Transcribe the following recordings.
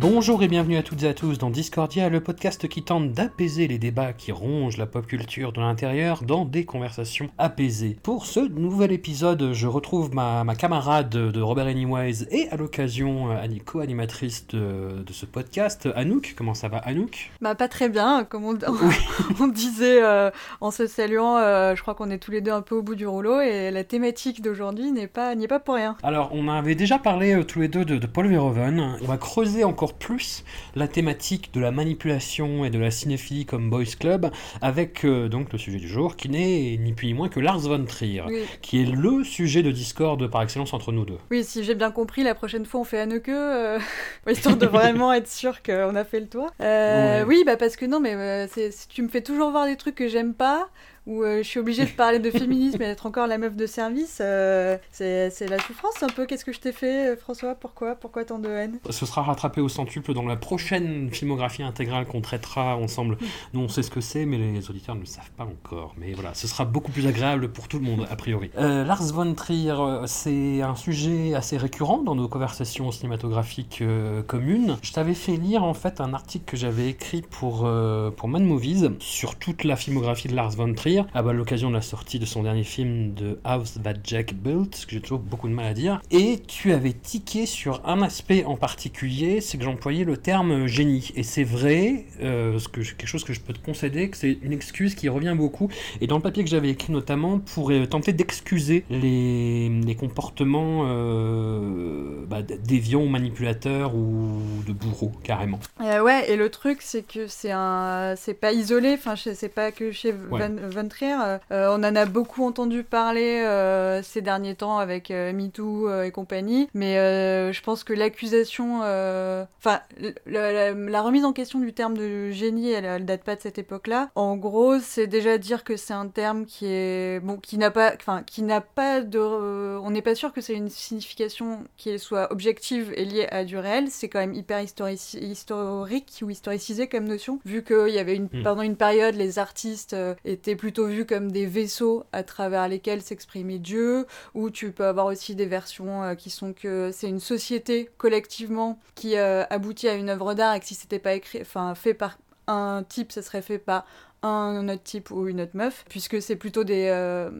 Bonjour et bienvenue à toutes et à tous dans Discordia, le podcast qui tente d'apaiser les débats qui rongent la pop culture de l'intérieur dans des conversations apaisées. Pour ce nouvel épisode, je retrouve ma, ma camarade de Robert Anyways et à l'occasion euh, co-animatrice de, de, ce podcast, Anouk. Comment ça va Anouk? Bah pas très bien, comme on, on disait euh, en se saluant, euh, je crois qu'on est tous les deux un peu au bout du rouleau et la thématique d'aujourd'hui n'est pas, n'y est pas pour rien. Alors on avait déjà parlé euh, tous les deux de, de Paul Verhoeven, on va creuser encore plus la thématique de la manipulation et de la cinéphilie comme Boys Club avec euh, donc le sujet du jour qui n'est ni plus ni moins que Lars von Trier, Oui. qui est le sujet de Discord par excellence entre nous deux. Oui, si j'ai bien compris, la prochaine fois on fait Anneke, euh, histoire de vraiment être sûr qu'on a fait le tour. Euh, Ouais. Oui, bah parce que non, mais euh, tu me fais toujours voir des trucs que j'aime pas, où euh, je suis obligée de parler de féminisme et d'être encore la meuf de service. euh, c'est c'est la souffrance un peu. Qu'est-ce que je t'ai fait, euh, François? Pourquoi? Pourquoi tant de haine? Ce sera rattrapé au centuple dans la prochaine filmographie intégrale qu'on traitera ensemble. Nous, on sait ce que c'est, mais les auditeurs ne le savent pas encore. Mais voilà, ce sera beaucoup plus agréable pour tout le monde, a priori. Euh, Lars von Trier, c'est un sujet assez récurrent dans nos conversations cinématographiques euh, communes. Je t'avais fait lire, en fait, un article que j'avais écrit pour, euh, pour Mad Movies sur toute la filmographie de Lars von Trier, à l'occasion de la sortie de son dernier film de House That Jack Built, ce que j'ai toujours beaucoup de mal à dire. Et tu avais tiqué sur un aspect en particulier, c'est que j'employais le terme génie. Et c'est vrai, euh, ce que, quelque chose que je peux te concéder, que c'est une excuse qui revient beaucoup. Et dans le papier que j'avais écrit notamment, pour euh, tenter d'excuser les, les comportements euh, bah, déviants ou manipulateurs ou de bourreaux, carrément. Euh, ouais, et le truc, c'est que c'est un, c'est pas isolé. Enfin, c'est pas que chez Ouais. Van, Von Trier. euh, on en a beaucoup entendu parler euh, ces derniers temps avec euh, MeToo et compagnie. Mais je pense que l'accusation, enfin, la, la- la remise en question du terme de génie, elle, elle date pas de cette époque-là. En gros, c'est déjà dire que c'est un terme qui est bon, qui n'a pas, enfin, qui n'a pas de, on n'est pas sûr que c'est une signification qui soit objective et liée à du réel. C'est quand même hyper historici- historique ou historicisé comme notion, vu qu'il y avait une, Mm. pendant une période, les artistes étaient plutôt comme des vaisseaux à travers lesquels s'exprimait Dieu, ou tu peux avoir aussi des versions euh, qui sont que c'est une société collectivement qui euh, aboutit à une œuvre d'art et que si c'était pas écrit, enfin fait par un type, ça serait fait par un autre type ou une autre meuf, puisque c'est plutôt des, euh,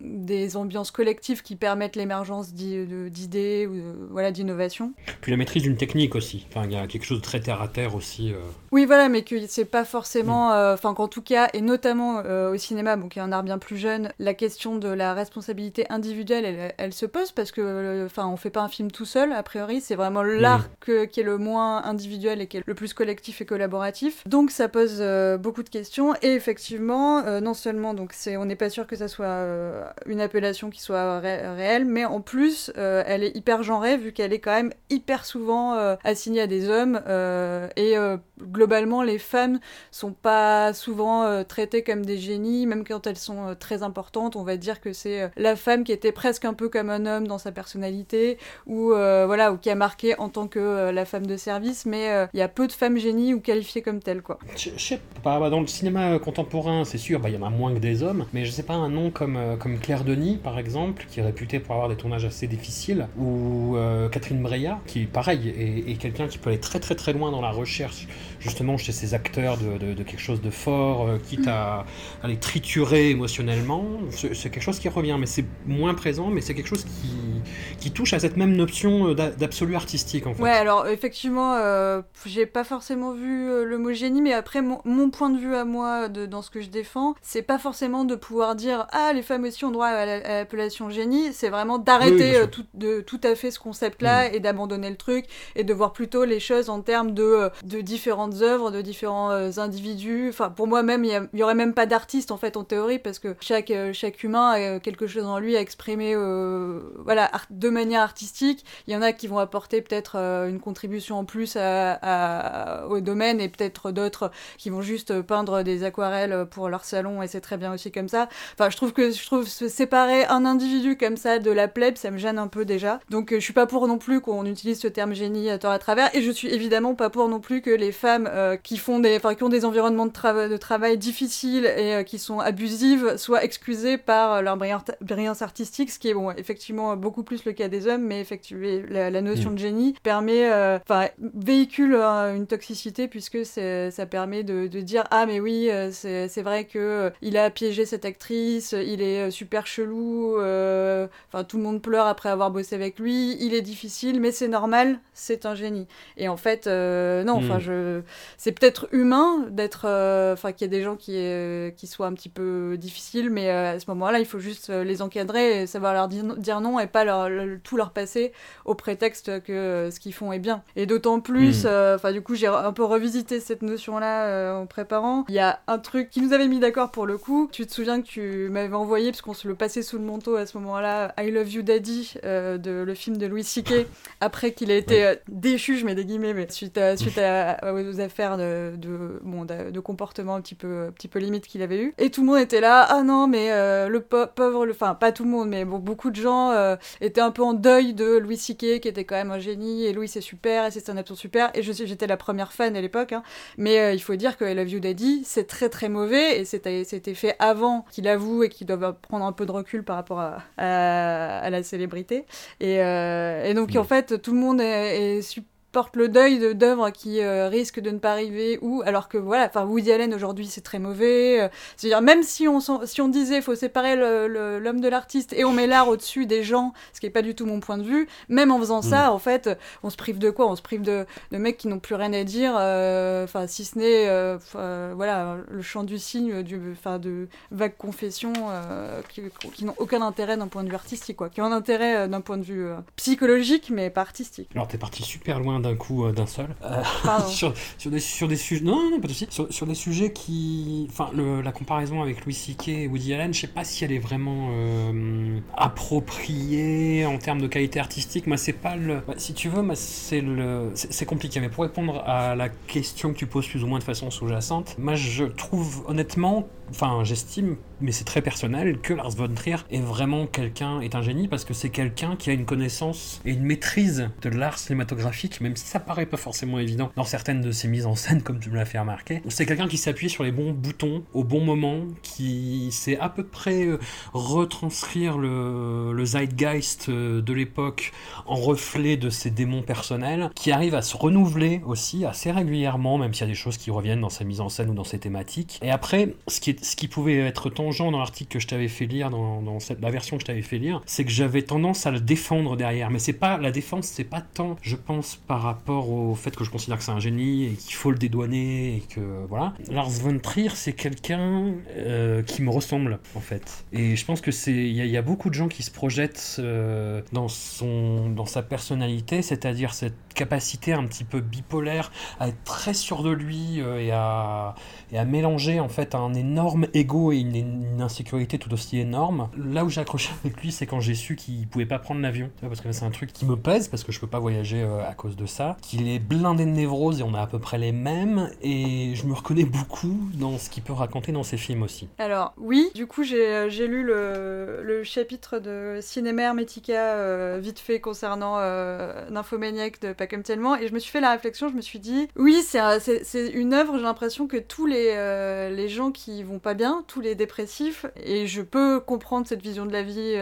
des ambiances collectives qui permettent l'émergence d'idées ou de- voilà, d'innovations. Puis la maîtrise d'une technique aussi. Enfin, il y a quelque chose de très terre à terre aussi. euh. Oui, voilà, mais que c'est pas forcément, euh, enfin qu'en tout cas, et notamment au cinéma, bon, qui est un art bien plus jeune, la question de la responsabilité individuelle, elle, elle se pose parce que, enfin, on fait pas un film tout seul, a priori, c'est vraiment l'art que- qui est le moins individuel et qui est le plus collectif et collaboratif. Donc ça pose beaucoup de questions, et effectivement, euh, non seulement, donc c'est, on n'est pas sûr que ça soit euh, une appellation qui soit ré- réelle, mais en plus, euh, elle est hyper genrée vu qu'elle est quand même hyper souvent assignée à des hommes et globalement les femmes sont pas souvent traitées comme des génies, même quand elles sont très importantes, on va dire que c'est la femme qui était presque un peu comme un homme dans sa personnalité ou voilà ou qui a marqué en tant que la femme de service, mais il y a peu de femmes génies ou qualifiées comme telles quoi. Je je sais pas, bah, dans le cinéma euh, contemporain, c'est sûr, bah, il y en a moins que des hommes, mais je sais pas, un nom comme, euh, comme Claire Denis, par exemple, qui est réputée pour avoir des tournages assez difficiles, ou euh, Catherine Breillat, qui, pareil, est, est quelqu'un qui peut aller très très très loin dans la recherche, justement, chez ces acteurs de, de- de quelque chose de fort, euh, quitte à, à les triturer émotionnellement. C'est quelque chose qui revient, mais c'est moins présent, mais c'est quelque chose qui, qui touche à cette même notion euh, d'a- d'absolu artistique en fait. Ouais, alors effectivement, euh, j'ai pas forcément vu le mot génie, mais après, mon, mon point de vue à moi, de, dans ce que je défends, c'est pas forcément de pouvoir dire Ah, les femmes aussi ont droit à la- à l'appellation génie, c'est vraiment oui, d'arrêter tout, de, tout à fait ce concept-là et d'abandonner le truc et de voir plutôt les choses en termes de, de différentes œuvres, de différents euh, individus. Enfin, pour moi, même, il y a- il y, aurait même pas d'artiste en fait en théorie parce que chaque, euh, chaque humain a euh, quelque chose en lui à exprimer voilà, de manière artistique. Il y en a qui vont apporter peut-être une contribution en plus au domaine et peut-être d'autres qui vont juste peindre des aquarelles pour leur salon et c'est très bien aussi comme ça. Enfin, je trouve que je trouve séparer un individu comme ça de la plèbe, ça me gêne un peu déjà. Donc, je suis pas pour non plus qu'on utilise ce terme génie à tort à travers et je suis évidemment pas pour non plus que les femmes euh, qui font des, enfin, qui ont des environnements de, trava- de travail difficiles et euh, qui sont abusives soient excusées par euh, leur brillance artistique, ce qui est bon, effectivement beaucoup plus le cas des hommes, mais effectivement la, la notion Mm. de génie permet, enfin véhicule une toxicité puisque ça permet de, de dire ah mais oui c'est vrai que il a piégé cette actrice, il est super chelou, enfin tout le monde pleure après avoir bossé avec lui, il est difficile mais c'est normal, c'est un génie. Et en fait euh, non, enfin Mm. je c'est peut-être humain d'être, euh, enfin qu'il y ait des gens qui euh, qui soient un petit peu difficiles, mais euh, à ce moment-là il faut juste les encadrer et savoir leur dire, non et pas leur, leur- tout leur passer au prétexte que ce qu'ils font est bien. Et d'autant plus, Mm. enfin du coup j'ai un peu revisité cette notion-là en préparant. Il y a un truc qui nous avait mis d'accord pour le coup. Tu te souviens que tu m'avais envoyé, parce qu'on se le passait sous le manteau à ce moment-là, I Love You Daddy, euh, de, le film de Louis C.K. après qu'il ait été déchu, je mets des guillemets, mais suite, à, suite à- aux affaires de, de, bon, de, de comportement un petit peu, un petit peu limite qu'il avait eu. Et tout le monde était là, ah non, mais euh, le pauvre, le- enfin pas tout le monde, mais bon, beaucoup de gens euh, étaient un peu en deuil de Louis C.K. qui était quand même un génie, et Louis c'est super, et c'est un absurde super, et je sais, j'étais la première fan à l'époque, hein. mais euh, il faut dire que I Love You Daddy, c'est très très mauvais, et c'était fait avant qu'il avoue et qu'il doive prendre un peu de recul par rapport à, à, à la célébrité. Et, et donc Mm. en fait, tout le monde est, est super porte le deuil de- d'œuvres qui euh, risquent de ne pas arriver ou alors que voilà enfin Woody Allen aujourd'hui c'est très mauvais euh, c'est à dire même si on si on disait faut séparer l'homme de l'artiste et on met l'art au-dessus des gens ce qui est pas du tout mon point de vue même en faisant ça en fait on se prive de quoi? On se prive de, de mecs qui n'ont plus rien à dire euh, enfin si ce n'est voilà le chant du cygne du enfin de vagues confessions qui, qui n'ont aucun intérêt d'un point de vue artistique quoi qui ont un intérêt d'un point de vue psychologique mais pas artistique. Alors t'es parti super loin d'un coup, euh, d'un seul. Euh, sur, sur, des, sur des sujets. Non, non, pas de souci. Sur, sur des sujets qui. Enfin, le- la comparaison avec Louis C.K. et Woody Allen, je sais pas si elle est vraiment euh, appropriée en termes de qualité artistique. Moi, c'est pas le. bah, si tu veux, moi, c'est le. C'est c'est compliqué. Mais pour répondre à la question que tu poses plus ou moins de façon sous-jacente, moi, je trouve honnêtement. Enfin, j'estime, mais c'est très personnel, que Lars von Trier est vraiment quelqu'un, est un génie parce que c'est quelqu'un qui a une connaissance et une maîtrise de l'art cinématographique, même si ça paraît pas forcément évident dans certaines de ses mises en scène, comme tu me l'as fait remarquer. C'est quelqu'un qui s'appuie sur les bons boutons au bon moment, qui sait à peu près euh, retranscrire le, zeitgeist euh, de l'époque en reflet de ses démons personnels, qui arrive à se renouveler aussi assez régulièrement, même s'il y a des choses qui reviennent dans sa mise en scène ou dans ses thématiques. Et après, ce qui, pouvait être tangent dans l'article que je t'avais fait lire, dans, la version que je t'avais fait lire, c'est que j'avais tendance à le défendre derrière. Mais c'est pas la défense, c'est pas tant, je pense, par rapport au fait que je considère que c'est un génie et qu'il faut le dédouaner et que voilà. Lars von Trier, c'est quelqu'un euh, qui me ressemble en fait. Et je pense que c'est, il y, a- beaucoup de gens qui se projettent euh, dans son, dans sa personnalité, c'est-à-dire cette capacité un petit peu bipolaire à être très sûr de lui euh, et à et à mélanger en fait un énorme ego et une, insécurité tout aussi énorme. Là où j'ai accroché avec lui, c'est quand j'ai su qu'il pouvait pas prendre l'avion, parce que c'est un truc qui me pèse parce que je peux pas voyager à cause de ça. Qu'il est blindé de névrose et on a à peu près les mêmes et je me reconnais beaucoup dans ce qu'il peut raconter dans ses films aussi. Alors oui, du coup j'ai euh, lu le, chapitre de Cinéma Hermetica euh, vite fait concernant euh, Nymphomaniac de pas comme tellement. Et je me suis fait la réflexion, je me suis dit, oui, c'est un- c'est c'est une œuvre, j'ai l'impression que tous les, euh, les gens qui vont pas bien, tous les dépressifs, et je peux comprendre cette vision de la vie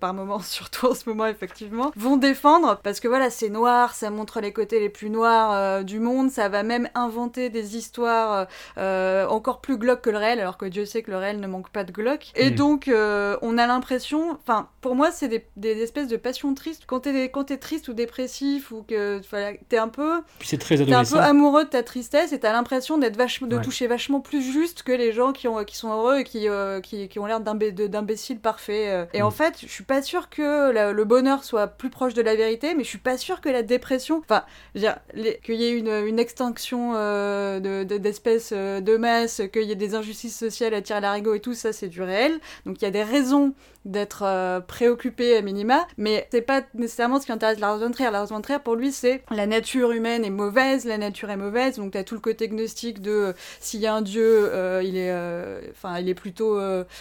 par moment, surtout en ce moment, effectivement, vont défendre parce que voilà, c'est noir, ça montre les côtés les plus noirs euh, du monde, ça va même inventer des histoires euh, encore plus glauques que le réel, alors que Dieu sait que le réel ne manque pas de glauques. Et Mm. donc, euh, on a l'impression, enfin, pour moi, c'est des, des espèces de passions tristes. Quand t'es quand triste ou dépressif ou que t'es un peu c'est très T'es un peu amoureux de ta tristesse et t'as l'impression d'être vachement, de Ouais. toucher vachement plus juste que les gens qui, ont, qui sont heureux et qui, euh, qui, qui ont l'air d'imbéciles parfaits. euh. Et Mm. en fait, je suis pas sûre que la- le bonheur soit plus proche de la vérité, mais je suis pas sûre que la dépression, enfin, qu'il y ait une, extinction euh, de- de- d'espèces euh, de masse, qu'il y ait des injustices sociales à tirer l'arigot et tout, ça c'est du réel. Donc il y a des raisons d'être euh, préoccupé à minima, mais c'est pas nécessairement ce qui intéresse Lars von Trier. Lars von Trier, pour lui, c'est la nature humaine est mauvaise, la nature est mauvaise, donc t'as tout le côté gnostique de s'il y a un dieu, il est, enfin, il est plutôt,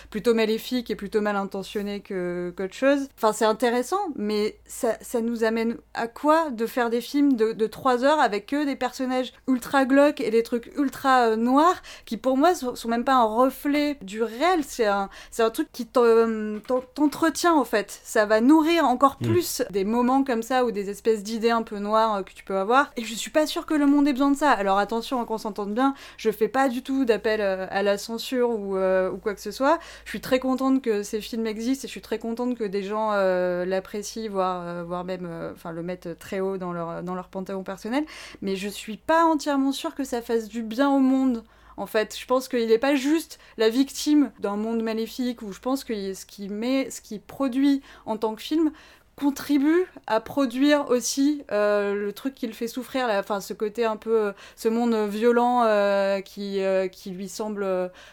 plutôt maléfique et plutôt mal intentionné que qu'autre chose. Enfin, c'est intéressant, mais ça, ça nous amène à quoi de faire des films de, de 3 heures avec que des personnages ultra glauques et des trucs ultra euh, noirs qui, pour moi, sont, sont même pas un reflet du réel. C'est un, c'est un truc qui euh, t'en- t'entretient en fait. Ça va nourrir encore Mm. plus des moments comme ça ou des espèces d'idées un peu noires euh, que tu peux avoir. Et je suis pas sûre que le monde ait besoin de ça. Alors attention, hein, qu'on s'entende bien, je fais pas du tout d'appel à la censure ou, euh, ou quoi que ce soit. Je suis très contente que ces films existent et je suis très contente que des gens euh, l'apprécient, voire, voire même enfin, le mettent très haut dans leur, dans leur panthéon personnel. Mais je suis pas entièrement sûre que ça fasse du bien au monde. En fait, je pense qu'il n'est pas juste la victime d'un monde maléfique, ou je pense que ce qu'il met, ce qu'il produit en tant que film contribue à produire aussi euh, le truc qui le fait souffrir, enfin ce côté un peu, euh, ce monde violent euh, qui, euh, qui lui semble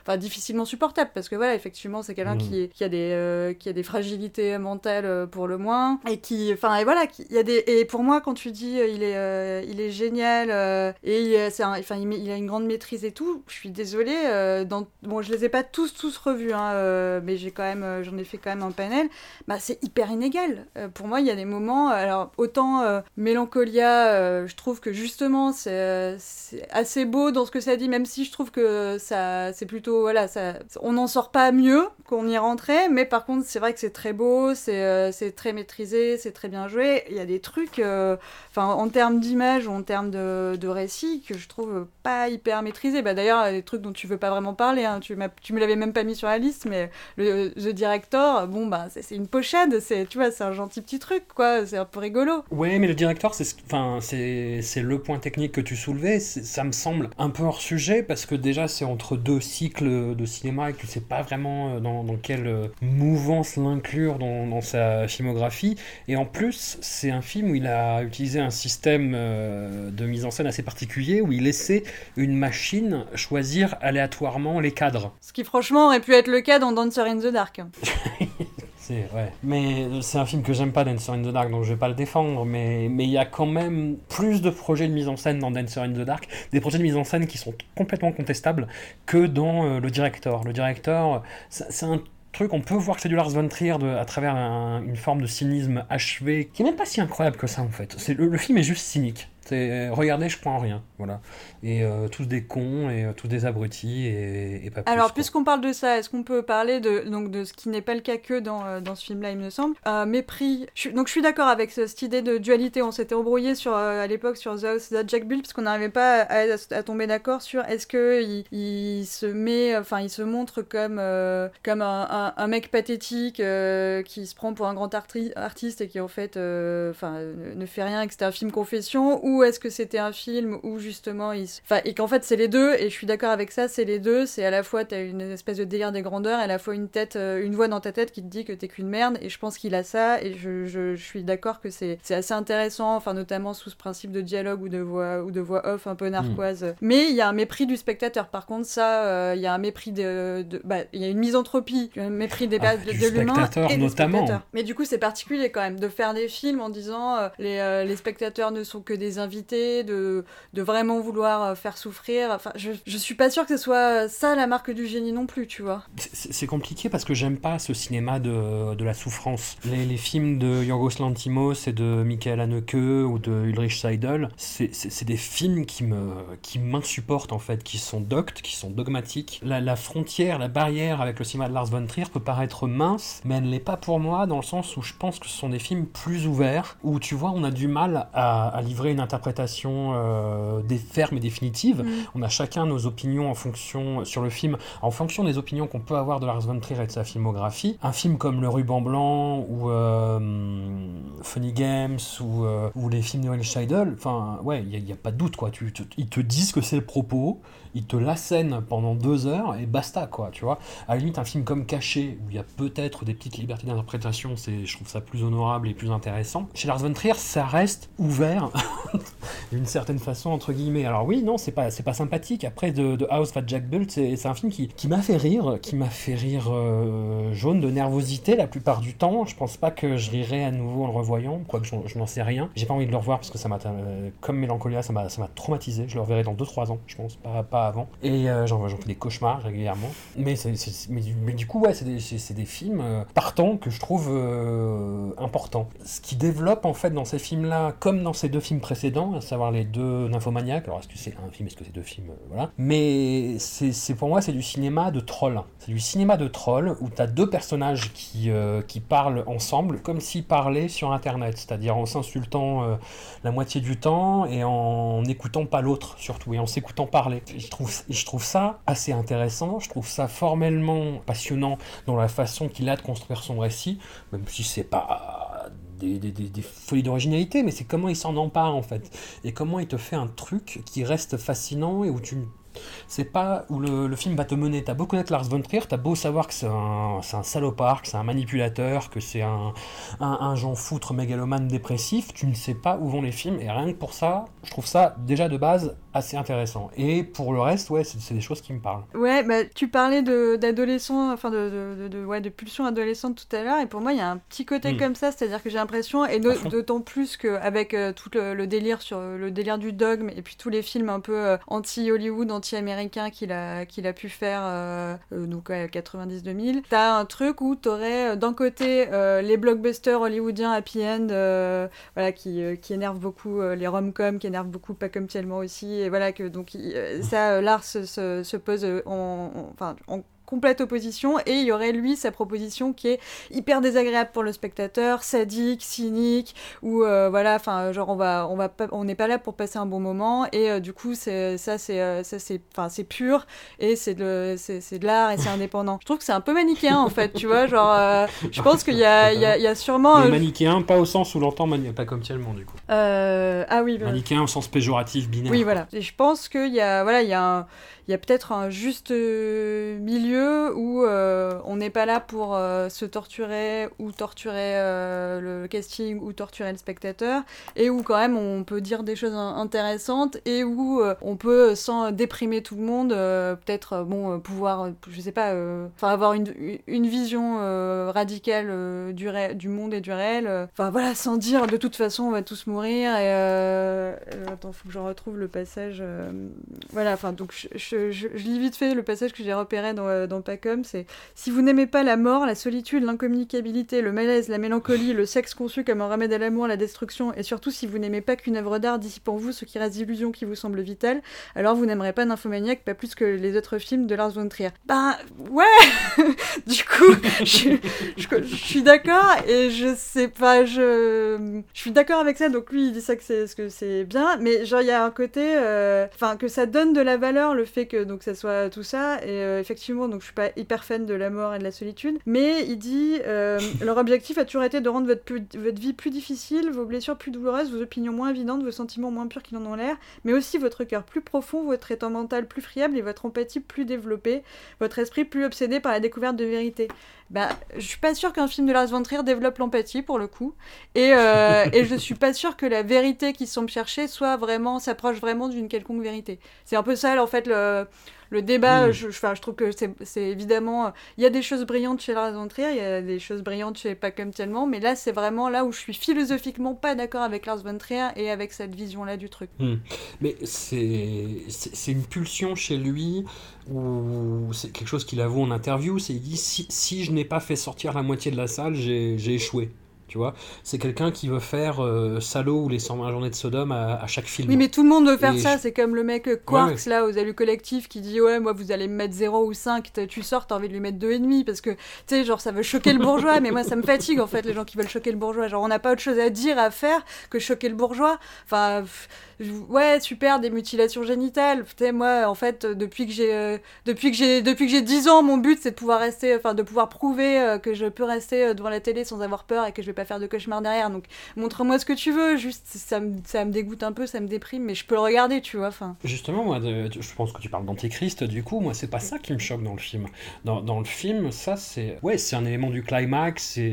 enfin difficilement supportable, parce que voilà, effectivement, c'est quelqu'un Mhm. qui, qui, a des, qui a des fragilités mentales pour le moins, et qui, enfin, et voilà, il y a des, et pour moi, quand tu dis il est, il est génial, et c'est enfin, il, a une grande maîtrise et tout, je suis désolée, dans, bon, je les ai pas tous, tous revus, hein, mais j'ai quand même, j'en ai fait quand même un panel, bah, c'est hyper inégal. Pour moi, il y a des moments, alors autant euh, Mélancolia, euh, je trouve que justement c'est euh, c'est assez beau dans ce que ça dit, même si je trouve que ça, c'est plutôt, voilà, ça, on n'en sort pas mieux qu'on y rentrait, mais par contre, c'est vrai que c'est très beau, c'est très maîtrisé, c'est très bien joué. Il y a des trucs, enfin, en termes d'image ou en termes de, récit, que je trouve pas hyper maîtrisé. Bah, D'ailleurs, des trucs dont tu veux pas vraiment parler, hein, tu, tu me l'avais même pas mis sur la liste, mais le The Director, bon, bah, c'est une pochade, tu vois, c'est un gentil petit truc, quoi, c'est un peu rigolo. Ouais, mais le directeur, c'est ce- enfin, c'est le point technique que tu soulevais. Ça me semble un peu hors sujet parce que déjà, c'est entre deux cycles de cinéma et que tu sais pas vraiment euh, dans, dans quelle euh, mouvance l'inclure dans, dans sa filmographie. Et en plus, c'est un film où il a utilisé un système euh, de mise en scène assez particulier où il laissait une machine choisir aléatoirement les cadres. Ce qui, franchement, aurait pu être le cas dans Dancer in the Dark. C'est ouais. Mais c'est un film que j'aime pas, Dancer in the Dark, donc je vais pas le défendre. Mais mais il y a quand même plus de projets de mise en scène dans Dancer in the Dark, des projets de mise en scène qui sont complètement contestables que dans euh, le directeur. Le directeur, c'est un truc, on peut voir que c'est du Lars von Trier de- à travers un- une forme de cynisme achevé qui est même pas si incroyable que ça en fait. C'est le, le film est juste cynique. C'est regardez, je en rien, voilà. Et euh, tous des cons et euh, tous des abrutis et, et pas plus. Alors, puisqu'on parle de ça, est-ce qu'on peut parler de, donc, de ce qui n'est pas le cas que dans, euh, dans ce film-là, il me semble? Mépris. Je, donc, je suis d'accord avec ce- cette idée de dualité. On s'était embrouillé sur, à l'époque sur The House That Jack Built, parce qu'on n'arrivait pas à, à- à tomber d'accord sur est-ce qu'il il se met, enfin, il se montre comme, comme un, un- un mec pathétique qui se prend pour un grand artiste et qui, en fait, enfin, ne, ne fait rien et que c'était un film confession, ou est-ce que c'était un film où justement il enfin et qu'en fait c'est les deux et je suis d'accord avec ça c'est les deux. C'est à la fois t'as une espèce de délire des grandeurs et à la fois une tête euh, une voix dans ta tête qui te dit que t'es qu'une merde et je pense qu'il a ça et je, je, je suis d'accord que c'est assez intéressant enfin notamment sous ce principe de dialogue ou de voix ou de voix off un peu narquoise. Mais il y a un mépris du spectateur. Par contre ça euh, il y a un mépris de, de- bah il y a une misanthropie un mépris des Ah, bases de, l'humain et notamment. mais du coup c'est particulier quand même de faire des films en disant euh, les, euh, les spectateurs ne sont que des invités, de, de vraiment vouloir euh, faire souffrir. Enfin, je, je suis pas sûre que ce soit ça la marque du génie non plus, tu vois. C'est compliqué parce que j'aime pas ce cinéma de, de la souffrance. Les, films de Yorgos Lantimos et de Michael Haneke ou de Ulrich Seidel, c'est- des films qui me qui m'insupportent en fait, qui sont doctes, qui sont dogmatiques. La, frontière, la barrière avec le cinéma de Lars von Trier peut paraître mince, mais elle ne l'est pas pour moi dans le sens où je pense que ce sont des films plus ouverts, où tu vois, on a du mal à, livrer une interprétation euh, des ferme et définitive. On a chacun nos opinions en fonction sur le film, en fonction des opinions qu'on peut avoir de Lars von Trier et de sa filmographie. Un film comme Le Ruban Blanc ou euh, Funny Games ou, euh, ou les films de Will Scheidel, enfin ouais, il n'y a, pas de doute quoi. Tu, tu- ils te disent que c'est le propos, ils te l'assènent pendant deux heures et basta quoi, tu vois. À la limite, un film comme Caché, où il y a peut-être des petites libertés d'interprétation, je trouve ça plus honorable et plus intéressant. Chez Lars von Trier, ça reste ouvert d'une certaine façon entre guillemets. Alors oui, non, c'est pas pas sympathique. Après de, de House of Jack Bull, c'est un film qui, qui m'a fait rire, qui m'a fait rire euh, jaune de nervosité la plupart du temps. Je pense pas que je rirai à nouveau en le revoyant, quoique je, n'en sais rien. J'ai pas envie de le revoir parce que ça m'a euh, comme Mélancolia, ça m'a ça m'a traumatisé. Je le reverrai dans 2-3 ans, je pense, pas avant. Et euh, j'en fais des cauchemars régulièrement. Mais mais, du- coup ouais, c'est des, des films euh, partants que je trouve euh, importants. Ce qui développe en fait dans ces films-là, comme dans ces deux films précédents, à savoir les deux Nymphomaniacs. Alors est-ce que c'est un film, est-ce que c'est deux films, euh, voilà. Mais c'est pour moi c'est du cinéma de troll. C'est du cinéma de troll où tu as deux personnages qui, euh, qui parlent ensemble comme s'ils parlaient sur Internet, c'est-à-dire en s'insultant euh, la moitié du temps et en n'écoutant pas l'autre surtout et en s'écoutant parler. Je trouve ça assez intéressant, je trouve ça formellement passionnant dans la façon qu'il a de construire son récit, même si c'est pas des, folies d'originalité, mais c'est comment il s'en empare en fait et comment il te fait un truc qui reste fascinant et où tu c'est pas où le, film va te mener. T'as beau connaître Lars von Trier, t'as beau savoir que c'est un, c'est un salopard, que c'est un manipulateur, que c'est un, un, un Jean foutre mégalomane dépressif, tu ne sais pas où vont les films, et rien que pour ça, je trouve ça déjà de base assez intéressant. Et pour le reste, ouais, c'est c'est des choses qui me parlent. Ouais, bah, tu parlais de- d'adolescents, enfin de, de, de, de- ouais, de pulsions adolescentes tout à l'heure, et pour moi, il y a un petit côté Mm. comme ça, c'est-à-dire que j'ai l'impression, et d'autant plus qu'avec euh, tout le, le délire sur euh, le délire du dogme, et puis tous les films un peu euh, anti-Hollywood, anti-américains qu'il a, qu'il a pu faire, euh, euh, donc ouais, 90-2000, t'as un truc où t'aurais d'un côté euh, les blockbusters hollywoodiens happy end, euh, voilà, qui, euh, qui énervent beaucoup euh, les rom-coms, qui énervent beaucoup pas comme tellement aussi, et voilà que donc il- euh, ça, euh, Lars se, se- se pose euh, en, en- en complète opposition et il y aurait lui sa proposition qui est hyper désagréable pour le spectateur, sadique, cynique ou euh, voilà enfin genre on va on va pas, on n'est pas là pour passer un bon moment et euh, du coup c'est ça c'est euh, ça c'est enfin c'est pur et c'est de c'est c'est de l'art et c'est indépendant. Je trouve que c'est un peu manichéen en fait, tu vois, genre euh, je pense qu'il y a il y a, il y a sûrement Mais manichéen, pas au sens où l'entend, mani- pas comme tellement du coup. ah oui bah, Manichéen au sens péjoratif, binaire. oui, voilà. Et je pense qu'il y a, voilà, il y a, un- il y a peut-être un juste euh, milieu où euh, on n'est pas là pour euh, se torturer ou torturer le casting ou torturer le spectateur et où quand même on peut dire des choses in- intéressantes et où on peut sans déprimer tout le monde peut-être bon pouvoir je sais pas enfin avoir une, une vision radicale du, du monde et du réel enfin voilà sans dire de toute façon on va tous mourir et attends faut que je retrouve le passage voilà enfin donc je, je- lis vite fait le passage que j'ai repéré dans, euh, dans Pacom c'est si vous n'aimez pas la mort la solitude l'incommunicabilité le malaise la mélancolie le sexe conçu comme un remède à l'amour la destruction et surtout si vous n'aimez pas qu'une œuvre d'art dissipe en vous ce qui reste d'illusion qui vous semble vital alors vous n'aimerez pas Nymphomaniac pas plus que les autres films de Lars von Trier ben ouais du coup je, suis d'accord et je sais pas je je suis d'accord avec ça. Donc lui il dit ça que c'est ce que c'est bien mais genre il y a un côté euh, enfin que ça donne de la valeur le fait que donc ça soit tout ça. Et euh, effectivement donc je suis pas hyper fan de la mort et de la solitude. Mais il dit euh, leur objectif a toujours été de rendre votre, votre vie plus difficile vos blessures plus douloureuses vos opinions moins évidentes vos sentiments moins purs qu'ils en ont l'air mais aussi votre cœur plus profond votre état mental plus friable et votre empathie plus développée votre esprit plus obsédé par la découverte de vérité bah, je suis pas sûre qu'un film de Lars von Trier développe l'empathie pour le coup, et, euh, et je suis pas sûre que la vérité qu'ils semble chercher soit vraiment s'approche vraiment d'une quelconque vérité. C'est un peu ça en fait le, Le débat, Mm. je, je, enfin, je trouve que c'est évidemment. Il y a des choses brillantes chez Lars von Trier, il y a des choses brillantes chez Pas comme tellement, mais là, c'est vraiment là où je suis philosophiquement pas d'accord avec Lars von Trier et avec cette vision-là du truc. Hmm. Mais c'est une pulsion chez lui, ou c'est quelque chose qu'il avoue en interview, c'est il dit si, si je n'ai pas fait sortir la moitié de la salle, j'ai échoué. Tu vois, c'est quelqu'un qui veut faire euh, Salaud ou les 120 journées de Sodome à, à chaque film. Oui, mais tout le monde veut faire Et ça. je- C'est comme le mec Quarks, là, aux allus collectifs, qui dit Ouais, moi, vous allez me mettre 0 ou 5. t- Tu sors, t'as envie de lui mettre 2,5. Parce que, tu sais, genre, ça veut choquer le bourgeois. mais moi, ça me fatigue, en fait, les gens qui veulent choquer le bourgeois. Genre, on n'a pas autre chose à dire, à faire que choquer le bourgeois. Enfin, ouais, super, des mutilations génitales. Tu sais, moi, en fait, depuis que j'ai euh, depuis que j'ai depuis que j'ai 10 ans, mon but, c'est de pouvoir rester, enfin, de pouvoir prouver euh, que je peux rester euh, devant la télé sans avoir peur et que je vais pas faire de cauchemar derrière. Donc, montre-moi ce que tu veux. Juste, ça me, ça me dégoûte un peu, ça me déprime, mais je peux le regarder, tu vois. Enfin. Justement, moi, de- je pense que tu parles d'Antéchrist, du coup, moi, c'est pas ça qui me choque dans le film. Dans, dans le film, ça, c'est. Ouais, c'est un élément du climax, c'est.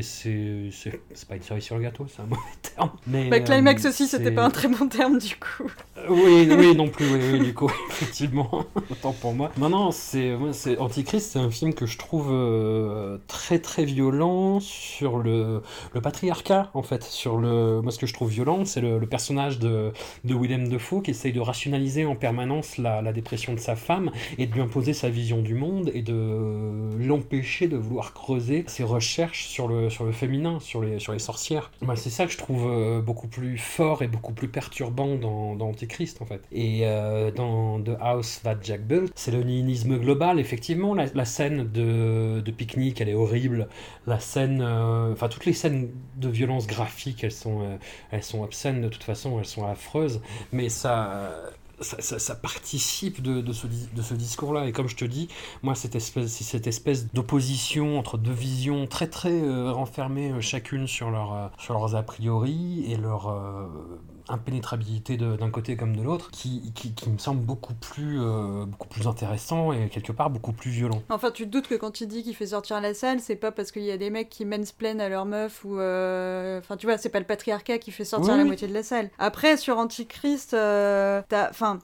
Pas une cerise sur le gâteau, c'est un mauvais terme. Mais, Bah, climax euh, aussi, c'était pas un très bon terme du coup. Euh, Oui, oui, non plus, oui, oui, du coup, effectivement, autant pour moi. Non, non, c'est Antichrist, c'est un film que je trouve euh, très, très violent sur le, le patriarcat, en fait. Sur le, moi, ce que je trouve violent, c'est le, personnage de, de Willem Dafoe qui essaye de rationaliser en permanence la, la dépression de sa femme et de lui imposer sa vision du monde et de l'empêcher de vouloir creuser ses recherches sur le, sur le féminin, sur les, sur les sorcières. Moi, c'est ça que je trouve euh, beaucoup plus fort et beaucoup plus perturbant dans, dans Antichrist, en fait. Et euh, dans The House That Jack Built, c'est le nihilisme global, effectivement. La, la scène de, de pique-nique, elle est horrible. La scène, euh, enfin, toutes les scènes de violence graphique, elles sont, euh, elles sont obscènes de toute façon, elles sont affreuses. Mais ça. Ça, ça- ça participe de, de ce, de ce discours-là. Et comme je te dis, moi, cette espèce, cette espèce d'opposition entre deux visions très très euh, renfermées euh, chacune sur, leur, euh, sur leurs a priori et leur euh, impénétrabilité d'un côté comme de l'autre, qui, qui, qui me semble beaucoup plus, euh, beaucoup plus intéressant et quelque part beaucoup plus violent. Enfin, tu te doutes que quand il dit qu'il fait sortir la salle, c'est pas parce qu'il y a des mecs qui mansplainent à leur meuf ou. euh, Enfin, tu vois, c'est pas le patriarcat qui fait sortir Oui, la oui. moitié de la salle. Après, sur Antichrist, euh, t'as. Enfin.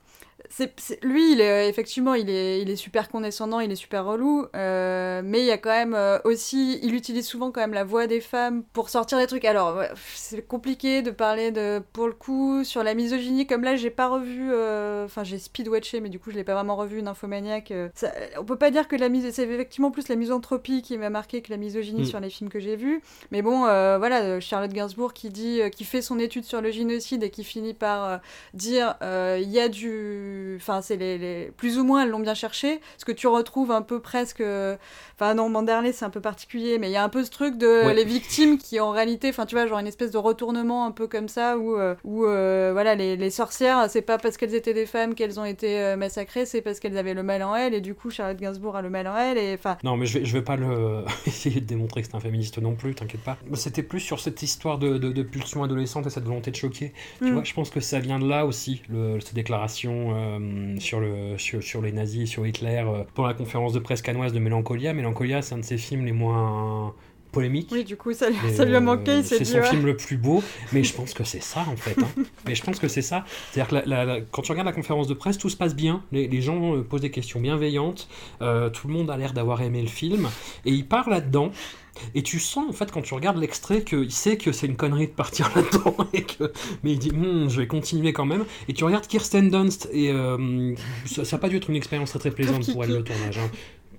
C'est, c'est- lui, il est, effectivement, il est, il est super condescendant, il est super relou, euh, mais il y a quand même euh, aussi, il utilise souvent quand même la voix des femmes pour sortir des trucs. Alors, ouais, c'est compliqué de parler de, pour le coup, sur la misogynie, comme là, j'ai pas revu, euh, enfin, j'ai speedwatché, mais du coup, je l'ai pas vraiment revu, Nymphomaniac. euh, ça- on peut pas dire que la mise, c'est effectivement plus la misanthropie qui m'a marqué que la misogynie Mm. sur les films que j'ai vus. Mais bon, voilà, Charlotte Gainsbourg qui dit, qui fait son étude sur le génocide et qui finit par dire, il y a du, enfin, c'est les, les- plus ou moins elles l'ont bien cherché. Ce que tu retrouves un peu presque, euh, enfin non, Manderley c'est un peu particulier, mais il y a un peu ce truc de Ouais. les victimes qui en réalité, enfin tu vois, genre une espèce de retournement un peu comme ça où, euh, où euh, voilà, les, les sorcières, c'est pas parce qu'elles étaient des femmes qu'elles ont été massacrées, c'est parce qu'elles avaient le mal en elles et du coup Charlotte Gainsbourg a le mal en elle et enfin Non, mais je vais, je vais pas le... essayer de démontrer que c'est un féministe non plus, t'inquiète pas. C'était plus sur cette histoire de, de, de pulsion adolescente et cette volonté de choquer. Tu Mm. vois, je pense que ça vient de là aussi, le, déclarations euh, sur, le, sur, sur les nazis, sur Hitler, euh, pendant la conférence de presse canoise de Mélancolia. Mélancolia, c'est un de ses films les moins polémiques. oui, du coup ça, Et, ça lui a euh, manqué, s'est C'est son ouais. film le plus beau, mais je pense que c'est ça en fait. hein. mais je pense que c'est ça. C'est-à-dire que la- la- la- quand tu regardes la conférence de presse, tout se passe bien. Les, les gens euh, posent des questions bienveillantes. euh, tout le monde a l'air d'avoir aimé le film. Et il part là-dedans. Et tu sens en fait quand tu regardes l'extrait qu'il sait que c'est une connerie de partir là-dedans et que mais il dit Hum, je vais continuer quand même et tu regardes Kirsten Dunst et euh, ça n'a pas dû être une expérience très très plaisante pour elle le tournage hein.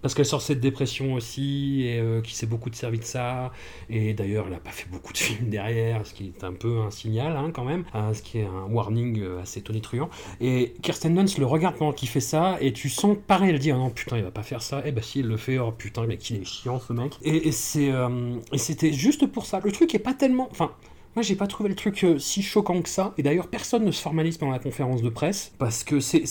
Parce qu'elle sort cette dépression aussi et euh, qui s'est beaucoup servi de ça. Et d'ailleurs elle n'a pas fait beaucoup de films derrière ce qui est un peu un signal hein, quand même hein, ce qui est un warning euh, assez tonitruant. Et Kirsten Dunst le regarde pendant qu'il fait ça et tu sens pareil elle dit ah non putain il va pas faire ça. Et bah si il le fait oh putain mais qu'il est chiant ce mec. Et, et c'est euh, et c'était juste pour ça. Le truc est pas tellement enfin moi, j'ai pas trouvé le truc euh, si choquant que ça. Et d'ailleurs, personne ne se formalise pendant la conférence de presse parce que c'est,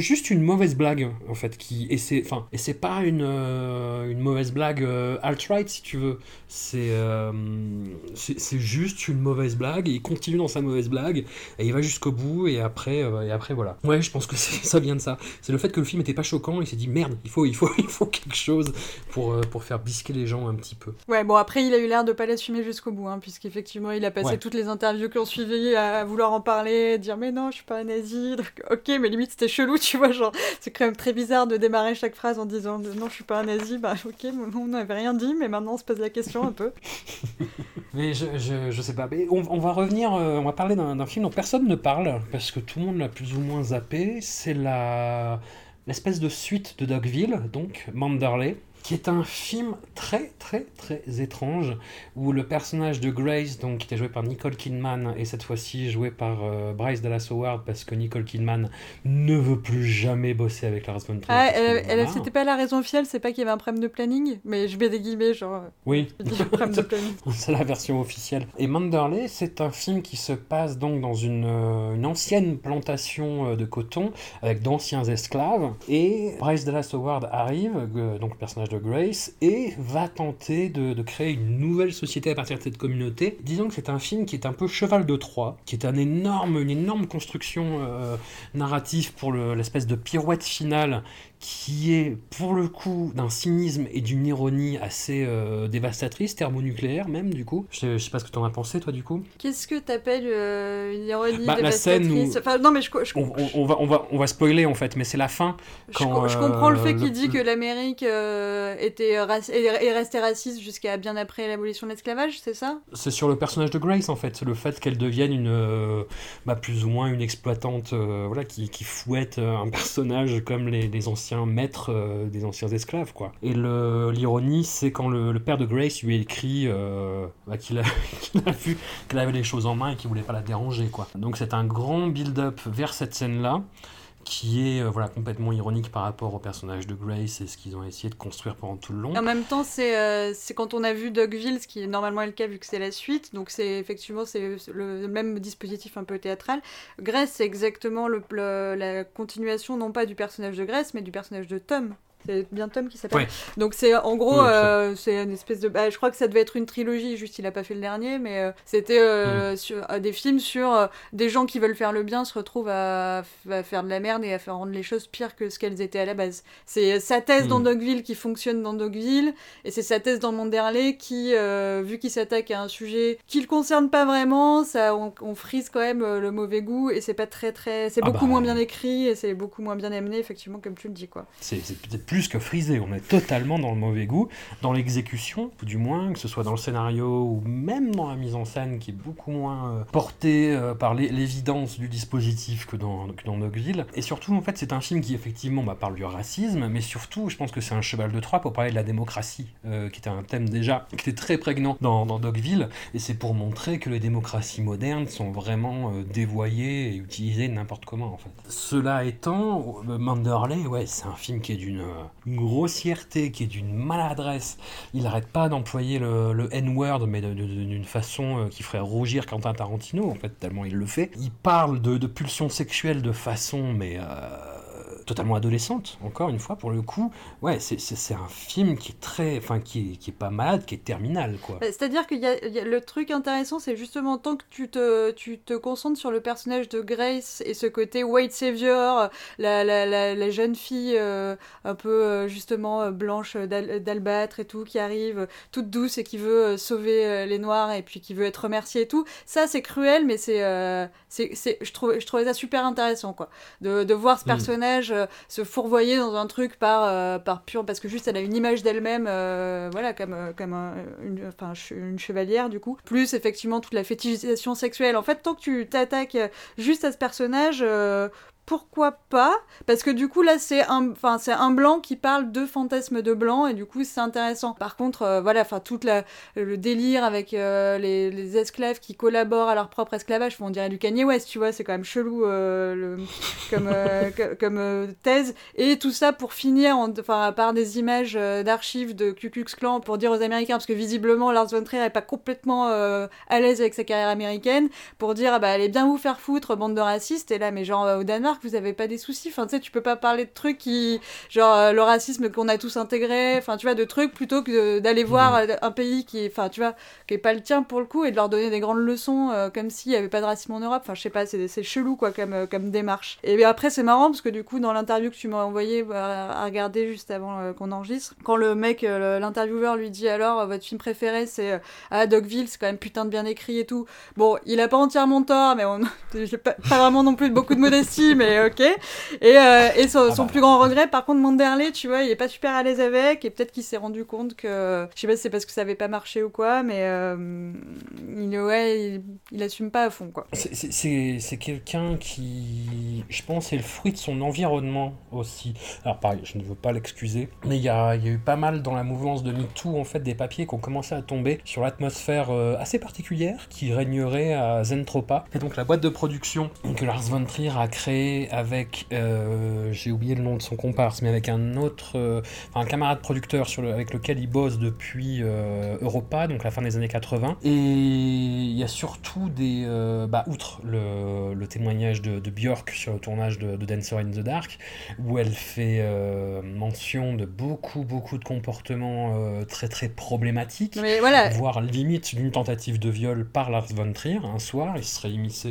juste une mauvaise blague en fait. Et c'est, enfin, et c'est pas une euh, une mauvaise blague euh, alt-right si tu veux. C'est, c'est juste une mauvaise blague. Et il continue dans sa mauvaise blague et il va jusqu'au bout. Et après, et après voilà. Ouais, je pense que ça vient de ça. C'est le fait que le film était pas choquant. Il s'est dit merde, il faut, il faut, il faut quelque chose pour pour faire bisquer les gens un petit peu. Ouais, bon après il a eu l'air de pas l'assumer jusqu'au bout, hein, puisqu'effectivement il a passé Ouais. toutes les interviews qui ont suivi à vouloir en parler, dire mais non, je suis pas un nazi. Donc, ok, mais limite c'était chelou, tu vois. Genre, c'est quand même très bizarre de démarrer chaque phrase en disant non, je suis pas un nazi. Bah, ok, on n'avait rien dit, mais maintenant on se pose la question un peu. Mais je, je, je sais pas. Mais on, on va revenir, euh, on va parler d'un d'un film dont personne ne parle, parce que tout le monde l'a plus ou moins zappé. C'est la l'espèce de suite de Dogville, donc Manderley, qui est un film très très très étrange, où le personnage de Grace, donc qui était joué par Nicole Kidman, et cette fois-ci joué par euh, Bryce Dallas Howard, parce que Nicole Kidman ne veut plus jamais bosser avec Lars von Trier. Ah, elle, c'était pas la raison officielle, c'est pas qu'il y avait un problème de planning, mais je mets des guillemets, genre, Oui. de planning. C'est la version officielle. Et Manderley, c'est un film qui se passe donc dans une, euh, une ancienne plantation euh, de coton avec d'anciens esclaves. Et Bryce Dallas Howard arrive, euh, donc le personnage de Grace, et va tenter de, créer une nouvelle société à partir de cette communauté. Disons que c'est un film qui est un peu cheval de Troie, qui est un énorme, une énorme construction euh, narrative pour le- l'espèce de pirouette finale qui est pour le coup d'un cynisme et d'une ironie assez euh, dévastatrice, thermonucléaire même du coup. Je, je sais pas ce que t'en as pensé toi du coup. Qu'est-ce que t'appelles euh, une ironie Bah, la scène dévastatrice? Où- Enfin, non, mais je, je, On, on- on va, on, va, on va spoiler en fait, mais c'est la fin. je, quand, je comprends le euh, fait qu'il le- dit que l'Amérique euh, était raci- est est restée raciste jusqu'à bien après l'abolition de l'esclavage, c'est ça? C'est sur le personnage de Grace en fait, c'est le fait qu'elle devienne une, euh, bah, plus ou moins une exploitante euh, voilà, qui, qui fouette euh, un personnage comme les, les anciens maîtres euh, des anciens esclaves quoi. Et l'ironie c'est quand le, père de Grace lui écrit euh, bah, qu'il a, vu qu'elle avait les choses en main et qu'il voulait pas la déranger quoi. Donc c'est un grand build-up vers cette scène là qui est euh, voilà complètement ironique par rapport au personnage de Grace et ce qu'ils ont essayé de construire pendant tout le long. En même temps, c'est euh, quand on a vu Dogville, ce qui est normalement le cas vu que c'est la suite, donc c'est effectivement c'est le même dispositif un peu théâtral. Grace, c'est exactement le- la continuation non pas du personnage de Grace, mais du personnage de Tom. C'est bien Tom qui s'appelle. Ouais. Donc c'est en gros, Oui, euh, c'est une espèce de. bah, je crois que ça devait être une trilogie, juste il a pas fait le dernier, mais euh, c'était euh, sur euh, des films sur des gens qui veulent faire le bien se retrouvent à, à faire de la merde et à faire rendre les choses pires que ce qu'elles étaient à la base. C'est sa thèse dans Mm. Dogville qui fonctionne dans Dogville, et c'est sa thèse dans Manderley qui, vu qu'il s'attaque à un sujet qui le concerne pas vraiment, ça, on, on frise quand même le mauvais goût, et c'est pas très très. C'est Ah beaucoup bah. moins bien écrit, et c'est beaucoup moins bien amené, effectivement, comme tu le dis, quoi. C'est c'est peut-être plus que frisé, on est totalement dans le mauvais goût, dans l'exécution, du moins, que ce soit dans le scénario ou même dans la mise en scène qui est beaucoup moins euh, portée euh, par l'é- l'évidence du dispositif que dans, que. Et surtout, en fait, c'est un film qui effectivement bah, parle du racisme, mais surtout, je pense que c'est un cheval de Troie pour parler de la démocratie, euh, qui était un thème déjà qui était très prégnant dans, dans Dogville, et c'est pour montrer que les démocraties modernes sont vraiment dévoyées et utilisées n'importe comment, en fait. Cela étant, Manderley, ouais, c'est un film qui est d'une grossièreté, qui est d'une maladresse. Il n'arrête pas d'employer le, N-word, mais d'une façon euh, qui ferait rougir Quentin Tarantino, en fait, tellement il le fait. Il parle de, de pulsions sexuelles de façon, mais... euh, totalement adolescente, encore une fois, pour le coup. Ouais, c'est- un film qui est très... Enfin, qui est, qui est pas malade, qui est terminal, quoi. Bah, C'est-à-dire que le truc intéressant, c'est justement tant que tu te, tu te concentres sur le personnage de Grace et ce côté white savior, la, la, la, la jeune fille euh, un peu euh, justement euh, blanche d'al- d'albâtre et tout, qui arrive euh, toute douce et qui veut euh, sauver euh, les noirs et puis qui veut être remerciée et tout. Ça, c'est cruel, mais c'est, euh, je, trouvais, je trouvais ça super intéressant, quoi. De, de voir ce Mm. personnage euh, se fourvoyer dans un truc par, euh, par pur. Parce que juste, elle a une image d'elle-même, euh, voilà, comme, euh, comme un- une, une chevalière, du coup. Plus, effectivement, toute la fétichisation sexuelle. En fait, tant que tu t'attaques euh, juste à ce personnage. Pourquoi pas Parce que du coup là c'est un, enfin c'est un blanc qui parle de fantasmes de blanc et du coup c'est intéressant. Par contre euh, voilà, enfin toute la le délire avec euh, les, les esclaves qui collaborent à leur propre esclavage, on dirait du Kanye West, tu vois, c'est quand même chelou euh, le, comme co- comme thèse et tout ça pour finir en, enfin par des images d'archives de Ku Klux Klan pour dire aux Américains parce que visiblement Lars von Trier est pas complètement à l'aise avec sa carrière américaine pour dire ah bah allez bien vous faire foutre bande de racistes et là mais genre au Danemark Vous avez pas des soucis. Enfin, tu sais, tu peux pas parler de trucs qui, genre euh, le racisme qu'on a tous intégré. Enfin, tu vois, de trucs plutôt que d'aller voir euh, un pays qui est, enfin, tu vois, qui est pas le tien pour le coup et de leur donner des grandes leçons euh, comme s'il y avait pas de racisme en Europe. Enfin, je sais pas, c'est c'est chelou quoi comme euh, comme démarche. Et bien après, c'est marrant parce que du coup, dans l'interview que tu m'as envoyé bah, à regarder juste avant qu'on enregistre, quand le mec, l'intervieweur lui dit alors votre film préféré c'est ah Dogville, c'est quand même putain de bien écrit et tout. Bon, il a pas entièrement tort, mais on pas, pas vraiment non plus beaucoup de modestie, mais ok. Et, euh, et son, Ah son bah. plus grand regret, par contre, Manderley, tu vois, il est pas super à l'aise avec, et peut-être qu'il s'est rendu compte que, je sais pas si c'est parce que ça avait pas marché ou quoi, mais euh, il, ouais, il, il assume pas à fond, quoi. C'est- quelqu'un qui, je pense, est le fruit de son environnement aussi. Alors pareil, je ne veux pas l'excuser, mais il y a, il y a eu pas mal dans la mouvance de MeToo, en fait, des papiers qui ont commencé à tomber sur l'atmosphère euh, assez particulière qui régnerait à Zentropa. Et donc la boîte de production que Lars von Trier a créée avec, euh, j'ai oublié le nom de son comparse, mais avec un autre, euh, enfin, un camarade producteur sur le- avec lequel il bosse depuis euh, Europa, donc la fin des années 80. Et il y a surtout des, euh, bah, outre le, le témoignage de, de Björk sur le tournage de, de Dancer in the Dark, où elle fait mention de beaucoup, beaucoup de comportements très, très problématiques. Mais voilà, Voire limite d'une tentative de viol par Lars von Trier. Un soir, il serait immiscé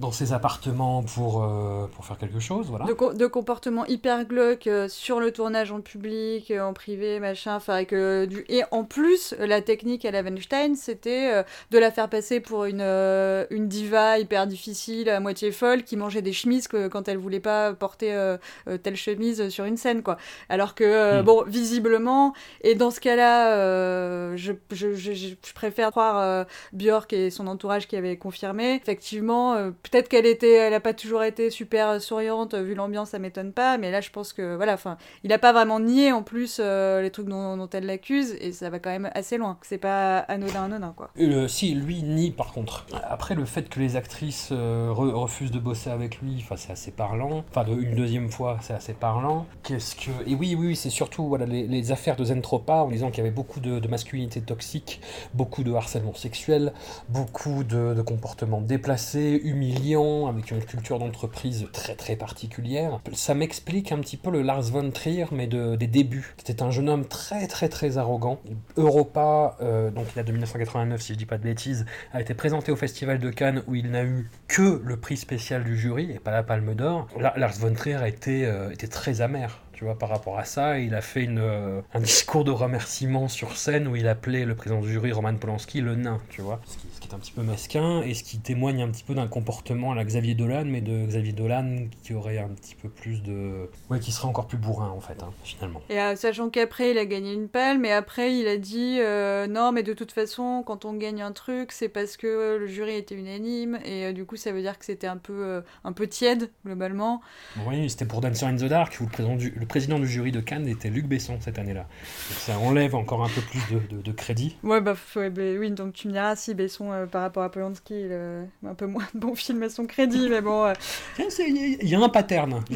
dans ses appartements pour, euh, pour faire quelque chose. Voilà. de, co- de comportements hyper glauques euh, sur le tournage en public, euh, en privé, machin. Enfin, que du et en plus, la technique à la Weinstein, c'était euh, de la faire passer pour une une diva hyper difficile, à moitié folle, qui mangeait des chemises que, quand elle voulait pas porter telle chemise sur une scène, quoi. Alors que euh, Mm. bon, visiblement, et dans ce cas-là, je, je, je, je- préfère croire Björk et son entourage qui avaient confirmé. Effectivement, peut-être qu'elle était, elle a pas toujours été super euh, souriante, euh, vu l'ambiance, ça m'étonne pas, mais là je pense que voilà, enfin, il a pas vraiment nié en plus euh, les trucs dont, elle l'accuse et ça va quand même assez loin. C'est pas anodin anodin quoi. Euh, si, lui nie par contre. Après, le fait que les actrices re- refusent de bosser avec lui, enfin, c'est assez parlant. Enfin, une deuxième fois, c'est assez parlant. Qu'est-ce que. Et oui, oui, c'est surtout voilà, les, affaires de Zentropa en disant qu'il y avait beaucoup de, masculinité toxique, beaucoup de harcèlement sexuel, beaucoup de comportements déplacés, humiliants, avec une culture d'entreprise très très particulière. Ça m'explique un petit peu le Lars von Trier, mais de, des débuts. C'était un jeune homme très très très arrogant. Europa, euh, donc il a de 1989 si je dis pas de bêtises, a été présenté au Festival de Cannes où il n'a eu que le prix spécial du jury et pas la Palme d'Or. La- Lars von Trier a été, euh, était très amer. Tu vois, par rapport à ça, il a fait une, euh, un discours de remerciement sur scène où il appelait le président du jury, Roman Polanski, le nain, tu vois. Ce qui, ce qui est un petit peu mesquin et ce qui témoigne un petit peu d'un comportement à la Xavier Dolan, mais de Xavier Dolan qui aurait un petit peu plus de. Ouais, qui serait encore plus bourrin en fait, hein, finalement. Et euh, sachant qu'après il a gagné une palme, mais après il a dit euh, non, mais de toute façon, quand on gagne un truc, c'est parce que le jury était unanime et du coup ça veut dire que c'était un peu un peu tiède globalement. Oui, c'était pour Dancer in the Dark où le président, du, le président du jury de Cannes était Luc Besson cette année-là. Ça enlève encore un peu plus de, de- de crédit. Ouais, bah ouais, bah, oui, donc tu me diras si Besson euh, par rapport à Polanski, il a un peu moins de bon film à son crédit, mais bon. euh. Il y, a- il y a un pattern.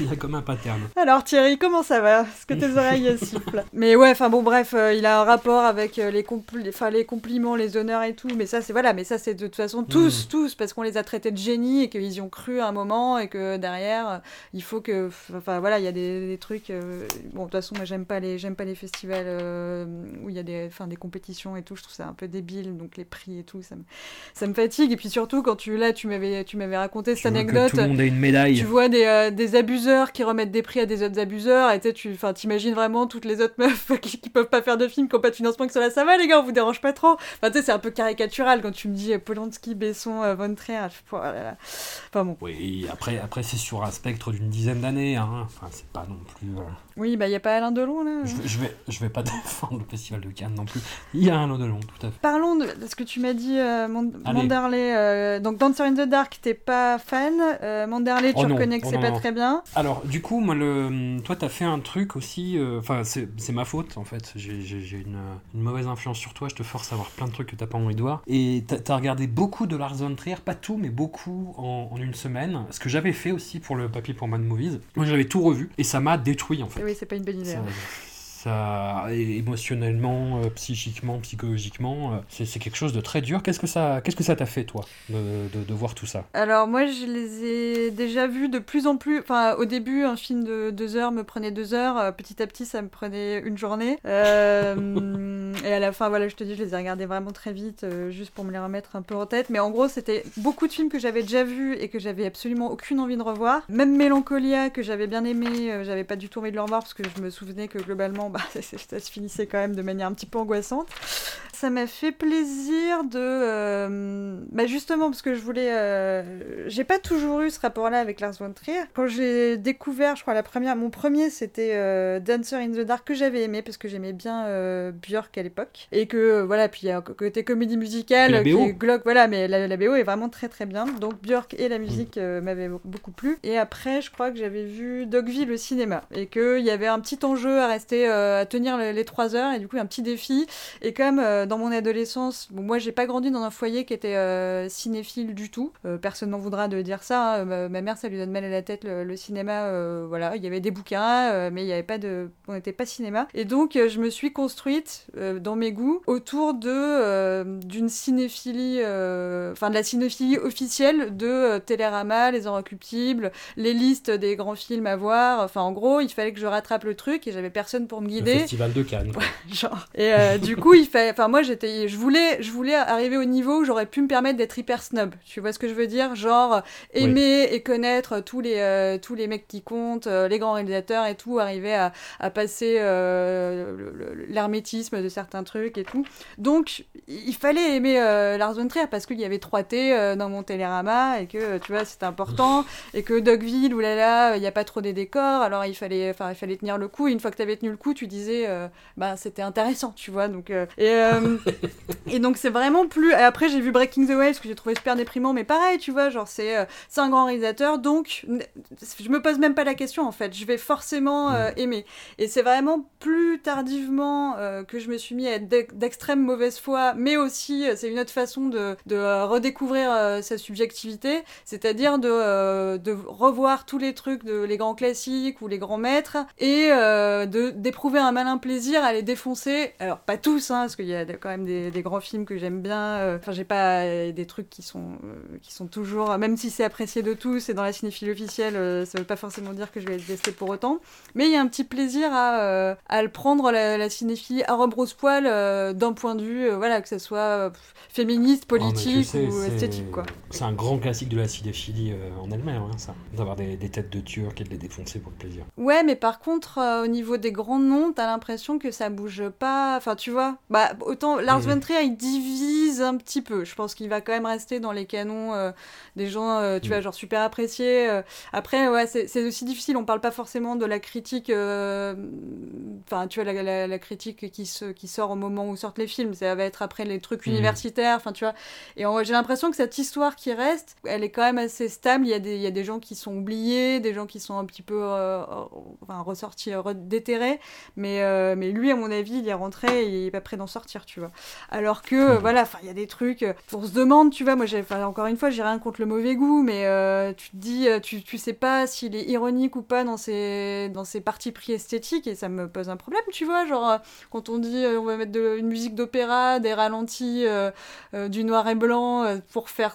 il y a comme un pattern. Alors Thierry, comment ça va? Est-ce que tes oreilles euh, sifflent? Mais ouais, enfin bon, bref, euh, il a un rapport avec euh, les, compli- les compliments, les honneurs et tout, mais ça c'est voilà, mais ça c'est de toute façon tous, Mm. tous, parce qu'on les a traités de génie et qu'ils y ont cru à un moment et que derrière, euh, il faut que, enfin voilà, il y a des, des trucs. euh, bon, de toute façon, moi j'aime pas les, j'aime pas les festivals euh, où il y a des, enfin des compétitions et tout. Je trouve ça un peu débile, donc les prix et tout, ça me, ça me fatigue. Et puis surtout quand tu là, tu m'avais, tu m'avais raconté cette anecdote tout le monde ait une médaille. tu vois des, euh, des abuseurs qui remettent des prix à des autres abuseurs et tu enfin, t'imagines vraiment toutes les autres meufs qui, qui peuvent pas faire de film, qui ont pas de financement, qui sont là, ça va les gars, on vous dérange pas trop. Enfin, tu sais, c'est un peu caricatural quand tu me dis Polanski, Besson, Von Trier. oh. Enfin bon, Oui, après, après c'est sur un spectre d'une dizaine d'années. Hein. Enfin, c'est pas non plus. euh, oui, bah y a pas Alain Delon là? Je, vais- je vais, je vais pas défendre le festival de Cannes non plus. Il y a un lot de long, tout à fait. Parlons de, de ce que tu m'as dit, euh, Mand- Allez. Manderley. euh, donc, Dancer in the Dark, t'es pas fan. Euh, Manderley, tu Oh non, reconnais que oh c'est pas non. très bien. Alors, du coup, moi, le, toi, t'as fait un truc aussi. euh, Enfin, c'est c'est ma faute, en fait. J'ai une, une mauvaise influence sur toi. Je te force à voir plein de trucs que t'as pas envie de voir. Et t'as as regardé beaucoup de Lars von Trier, pas tout, mais beaucoup en, en une semaine. Ce que j'avais fait aussi pour le papier pour Mad Movies. Moi, j'avais tout revu et ça m'a détruit, en fait. Oui, c'est pas une bonne idée. Émotionnellement, euh, psychiquement, psychologiquement, euh, c'est quelque chose de très dur. Qu'est-ce que ça, qu'est-ce que ça t'a fait toi de, voir tout ça? Alors moi je les ai déjà vus de plus en plus. Enfin au début un film de deux heures me prenait deux heures. euh, Petit à petit ça me prenait une journée. Et à la fin voilà je te dis je les ai regardés vraiment très vite juste pour me les remettre un peu en tête. Mais en gros c'était beaucoup de films que j'avais déjà vus et que j'avais absolument aucune envie de revoir. Même Mélancolia que j'avais bien aimé, j'avais pas du tout envie de le revoir parce que je me souvenais que globalement bah, ça, ça se finissait quand même de manière un petit peu angoissante. Ça m'a fait plaisir de. euh, bah justement, parce que je voulais. euh, J'ai pas toujours eu ce rapport-là avec Lars von Trier. Quand j'ai découvert, je crois, la première. Mon premier, c'était euh, Dancer in the Dark, que j'avais aimé, parce que j'aimais bien euh, Björk à l'époque. Et que, voilà, puis il y a un côté comédie musicale. Qui est glauque, voilà, mais la, la BO est vraiment très très bien. Donc Björk et la musique m'avaient beaucoup plu. Et après, je crois que j'avais vu Dogville au cinéma. Et qu'il y avait un petit enjeu à rester, à tenir les, les trois heures. Et du coup, un petit défi. Et comme euh, dans mon adolescence, bon, moi j'ai pas grandi dans un foyer qui était euh, cinéphile du tout. Euh, personne n'en voudra de dire ça. hein. Ma, ma mère, ça lui donne mal à la tête le, le cinéma. euh, voilà, il y avait des bouquins, mais il y avait pas de, on n'était pas cinéma. Et donc je me suis construite dans mes goûts autour de d'une cinéphilie, enfin de la cinéphilie officielle de Télérama, Les Inrecuptibles, les listes des grands films à voir. Enfin en gros, il fallait que je rattrape le truc et j'avais personne pour me Le guider festival de Cannes. genre. Et du coup, il fait. Enfin, moi, j'étais. Je voulais, je voulais arriver au niveau où j'aurais pu me permettre d'être hyper snob. Tu vois ce que je veux dire? Genre aimer et connaître tous les euh, tous les mecs qui comptent, euh, les grands réalisateurs et tout, arriver à, à passer euh, l'hermétisme de certains trucs et tout. Donc, il fallait aimer euh, Lars von Trier parce qu'il y avait 3T euh, dans mon Télérama et que tu vois c'était important et que Dogville oulala il n'y a pas trop des décors alors il fallait enfin il fallait tenir le coup et une fois que tu avais tenu le coup tu disais bah c'était intéressant tu vois donc et euh, et donc c'est vraiment plus et après j'ai vu Breaking the Waves que j'ai trouvé super déprimant mais pareil tu vois genre c'est euh, c'est un grand réalisateur donc je me pose même pas la question en fait. Je vais forcément euh, aimer. Et c'est vraiment plus tardivement que je me suis mis à être d'ex- d'extrême mauvaise foi mais aussi c'est une autre façon de, de redécouvrir sa subjectivité. C'est-à-dire de, de revoir tous les trucs de les grands classiques ou les grands maîtres et de d'éprouver un malin plaisir à les défoncer. Alors pas tous, hein, parce qu'il y a quand même des, des grands films que j'aime bien. euh, Enfin, j'ai pas euh, des trucs qui sont euh, qui sont toujours, même si c'est apprécié de tous et dans la cinéphilie officielle, ça veut pas forcément dire que je vais être détesté pour autant. Mais il y a un petit plaisir à, à le prendre la, la cinéphilie à rebrousse-poil euh, d'un point de vue, voilà, que ce soit féministe, Oh, politique sais, ou esthétique, quoi. C'est un grand classique de la cinéphilie en elle-même, hein, ça. D'avoir des, des têtes de Turcs et de les défoncer pour le plaisir. Ouais, mais par contre, au niveau des grands noms, t'as l'impression que ça bouge pas. Enfin, tu vois, bah autant Lars Mhm. von Trier, il divise un petit peu. Je pense qu'il va quand même rester dans les canons euh, des gens, euh, tu Mhm. vois, genre super appréciés. euh. Après, ouais, c'est aussi difficile. On parle pas forcément de la critique. Enfin, tu vois, la, la- la critique qui, se, qui sort au moment où sortent les films. Ça va être après les trucs Mhm. universitaires. Enfin, tu vois. Et j'ai l'impression que cette histoire qui reste, elle est quand même assez stable. Il y a des, il y a des gens qui sont oubliés, des gens qui sont un petit peu enfin, ressortis, re- déterrés. Mais, mais lui, à mon avis, il est rentré et il est pas prêt d'en sortir, tu vois. Alors que, euh, voilà, enfin, il y a des trucs, euh, on se demande, tu vois, moi, encore une fois, j'ai rien contre le mauvais goût, mais euh, tu te dis, euh, tu, tu sais pas s'il est ironique ou pas dans ses, dans ses parties pris esthétiques et ça me pose un problème, tu vois. Genre, quand on dit, on va mettre de, une musique d'opéra, des ralentis, euh, euh, du noir et blanc pour faire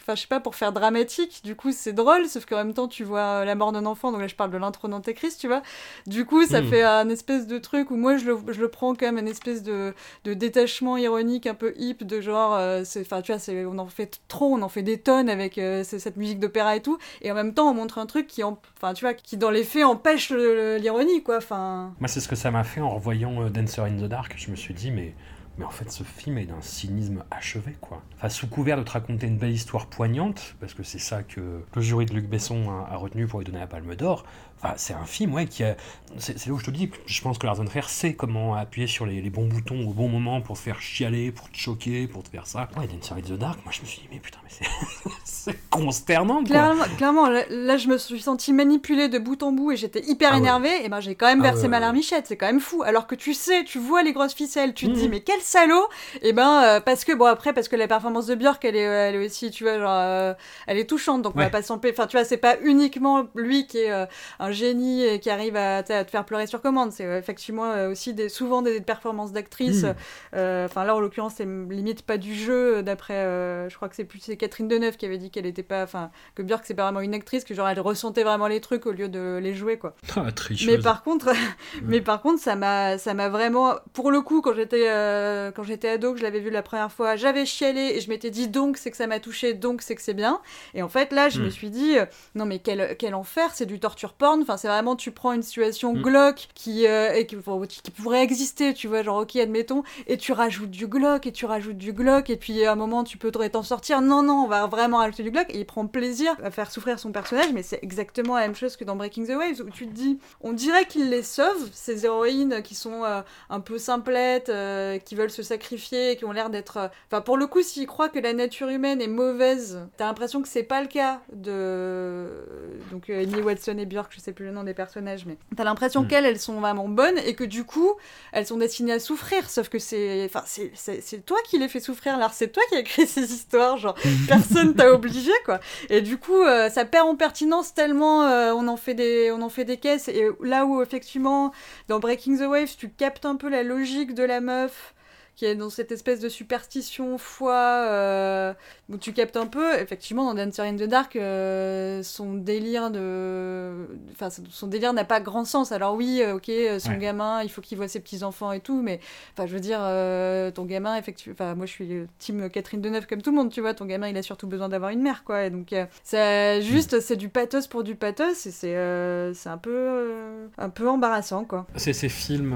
enfin je sais pas pour faire dramatique du coup c'est drôle sauf qu'en même temps tu vois euh, la mort d'un enfant donc là je parle de l'intro d'Antéchrist tu vois du coup ça Mm. fait un espèce de truc où moi je le, je le prends comme une espèce de, de détachement ironique un peu hip de genre euh, enfin tu vois on en fait trop on en fait des tonnes avec euh, cette musique d'opéra et tout et en même temps on montre un truc qui en- enfin tu vois qui dans les faits empêche l'ironie quoi enfin Moi, c'est ce que ça m'a fait en revoyant Dancer in the Dark. Je me suis dit, mais, mais en fait, ce film est d'un cynisme achevé, quoi. Enfin, sous couvert de te raconter une belle histoire poignante, parce que c'est ça que le jury de Luc Besson a, retenu pour lui donner la Palme d'Or. Enfin, c'est un film, ouais, qui a. C'est c'est là où je te dis je pense que Lars von Trier sait comment appuyer sur les, les bons boutons au bon moment pour te faire chialer, pour te choquer, pour te faire ça. Ouais, Dancer in the Dark, moi, je me suis dit, mais putain, mais c'est- c'est consternant, quoi. Clairement, clairement là, je me suis sentie manipulée de bout en bout et j'étais hyper Ah ouais. énervée. Et ben j'ai quand même Ah versé ouais, ma larmichette, c'est quand même fou. Alors que tu sais, tu vois les grosses ficelles, tu te Mhm. dis mais quel salaud Et ben, euh, parce que, bon, après, parce que la performance de Björk, elle est, elle est aussi, tu vois, genre, euh, elle est touchante, donc on va pas s'empêcher. Enfin, tu vois, c'est pas uniquement lui qui est euh, un génie et qui arrive à, à te faire pleurer sur commande. C'est euh, effectivement euh, aussi des, souvent des performances d'actrices. Mm. Euh, Enfin, là, en l'occurrence, c'est limite pas du jeu, euh, d'après. euh, je crois que c'est plus Catherine Deneuve qui avait dit qu'elle était pas. Enfin, que Björk, c'est pas vraiment une actrice, que genre, elle ressentait vraiment les trucs au lieu de les jouer, quoi. Ah. Mais par contre, mais par contre, ça m'a, ça m'a vraiment, pour le coup, quand j'étais, euh, quand j'étais ado, que je l'avais vu la première fois, j'avais chialé et je m'étais dit donc c'est que ça m'a touché, donc c'est que c'est bien. Et en fait, là, je Mm. me suis dit euh, non mais quel, quel enfer, c'est du torture porn. Enfin, c'est vraiment tu prends une situation Mm. glauque qui, euh, et qui, enfin, qui pourrait exister, tu vois, genre ok, admettons, et tu rajoutes du glauque et tu rajoutes du glauque et puis à un moment tu peux t'en sortir. Non non, on va vraiment rajouter du glauque et il prend plaisir à faire souffrir son personnage, mais c'est exactement la même chose que dans Breaking the Waves où tu te dis, on dirait qu'il les sauve, ces héroïnes qui sont euh, un peu simplettes, euh, qui veulent se sacrifier, qui ont l'air d'être. Enfin, pour le coup, s'ils croient que la nature humaine est mauvaise, t'as l'impression que c'est pas le cas de. Donc, Amy Watson et Björk, je sais plus le nom des personnages, mais t'as l'impression Mm. qu'elles, elles sont vraiment bonnes et que du coup, elles sont destinées à souffrir. Sauf que c'est. Enfin, c'est- toi qui les fais souffrir, là. C'est toi qui as écrit ces histoires, genre, personne t'a obligé, quoi. Et du coup, euh, ça perd en pertinence tellement euh, on, en fait des, on en fait des caisses. Et là où, effectivement, dans Breaking the Waves, tu captes un peu la logique de la meuf qui est dans cette espèce de superstition, foi, euh, où tu captes un peu, effectivement, dans Dancer in the Dark, euh, son délire de... Enfin, son délire n'a pas grand sens. Alors oui, euh, ok, son Ouais. gamin, il faut qu'il voit ses petits-enfants et tout, mais, enfin, je veux dire, euh, ton gamin, effectivement... Enfin, moi, je suis team Catherine Deneuve comme tout le monde, tu vois, ton gamin, il a surtout besoin d'avoir une mère, quoi. Et donc, ça, juste, c'est du pathos pour du pathos, et c'est c'est un peu... un peu embarrassant, quoi. C'est ces films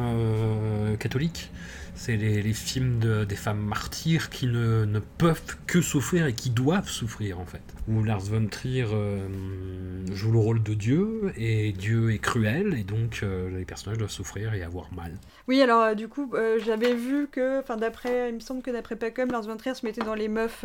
catholiques, c'est les, les films de- des femmes martyrs qui ne, ne peuvent que souffrir et qui doivent souffrir en fait. Où Lars von Trier euh, joue le rôle de Dieu et Dieu est cruel et donc euh, les personnages doivent souffrir et avoir mal. Oui, alors euh, du coup, j'avais vu que, enfin d'après, il me semble que d'après Pacom, Lars von Trier se mettait dans les meufs,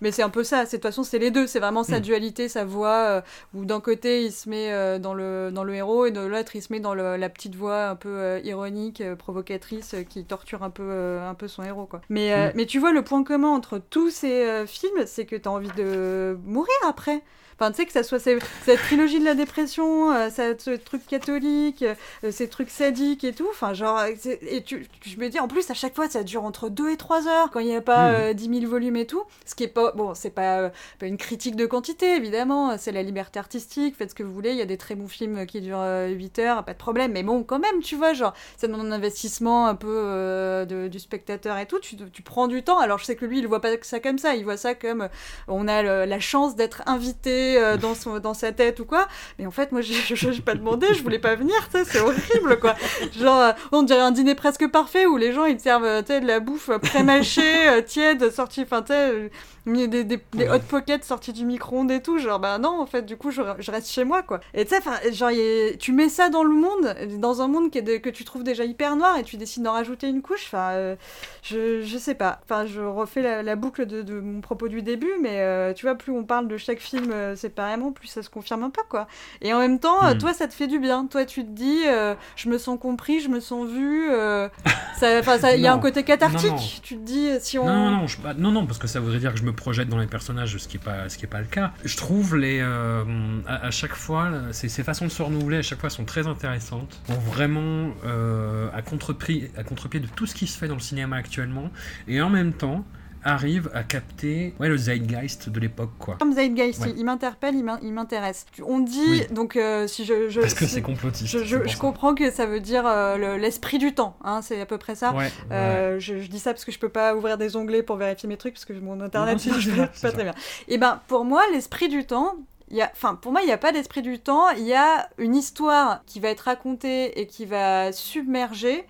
mais c'est un peu ça. De toute façon, c'est les deux. C'est vraiment sa Mm. dualité, sa voix, où d'un côté il se met dans le dans le héros et de l'autre il se met dans le- la petite voix un peu ironique, provocatrice, qui torture un peu euh, un peu son héros, quoi. Mais euh, Mm. mais tu vois le point commun entre tous ces euh, films, c'est que t'as envie de mourir après. Enfin, tu sais, que ça soit cette trilogie de la dépression, euh, ça- ce truc catholique, euh, ces trucs sadiques et tout. Enfin, genre, euh, c'est- et tu, je me dis, en plus, à chaque fois, ça dure entre 2 et 3 heures quand il n'y a pas Mhm. euh, 10 000 volumes et tout. Ce qui est pas, bon, c'est pas, euh, pas une critique de quantité, évidemment. C'est la liberté artistique, faites ce que vous voulez. Il y a des très bons films qui durent euh, 8 heures, pas de problème. Mais bon, quand même, tu vois, genre, ça demande un investissement un peu euh, de- du spectateur et tout. Tu, tu prends du temps. Alors, je sais que lui, il voit pas ça comme ça. Il voit ça comme euh, on a le- la chance d'être invité euh, dans, sa tête ou quoi. Mais en fait, moi, je n'ai pas demandé, je voulais pas venir, c'est horrible, quoi. Genre, euh, on dirait un dîner presque parfait où les gens, ils servent, euh, de la bouffe pré-mâchée, tiède, sortie, enfin, des, hot pockets sortis du micro-ondes et tout. Genre, bah non, en fait, du coup, je, je reste chez moi, quoi. Et tu sais, enfin, genre, il a- tu mets ça dans le monde, dans un monde qui est de- que tu trouves déjà hyper noir et tu décides d'en rajouter une couche, enfin, euh, je, je sais pas. Enfin, je refais la, la boucle de, de mon propos du début, mais euh, tu vois, plus on parle de chaque film euh, séparément, plus ça se confirme un peu, quoi. Et en même temps, euh, Mm. toi, ça te fait du bien. Toi, tu te dis, je me sens compris, je me sens vu. euh, ça- Enfin, ça- il y a un côté cathartique. Non, non. Tu te dis, si on. Non, non, je- bah, non, non, parce que ça voudrait dire que je me projette dans les personnages, ce qui est pas, ce qui est pas le cas. Je trouve les, euh, à, chaque fois, ces, ces façons de se renouveler à chaque fois sont très intéressantes, vont vraiment euh, à contre-pied, à contre-pied de tout ce qui se fait dans le cinéma actuellement, et en même temps arrivent à capter ouais, le zeitgeist de l'époque, quoi. Comme Zeitgeist, Ouais. il- m'interpelle, il m'in- il m'intéresse. On dit, Oui. donc, euh, si je. je Parce que si- c'est complotiste. Je, je- je comprends que ça veut dire euh, le- l'esprit du temps, hein, c'est à peu près ça. Ouais. Euh, je, je dis ça parce que je peux pas ouvrir des onglets pour vérifier mes trucs parce que mon internet Non, ça, pas, ça. très bien. Et ben pour moi l'esprit du temps, il y a, enfin pour moi il n'y a pas d'esprit du temps, il y a une histoire qui va être racontée et qui va submerger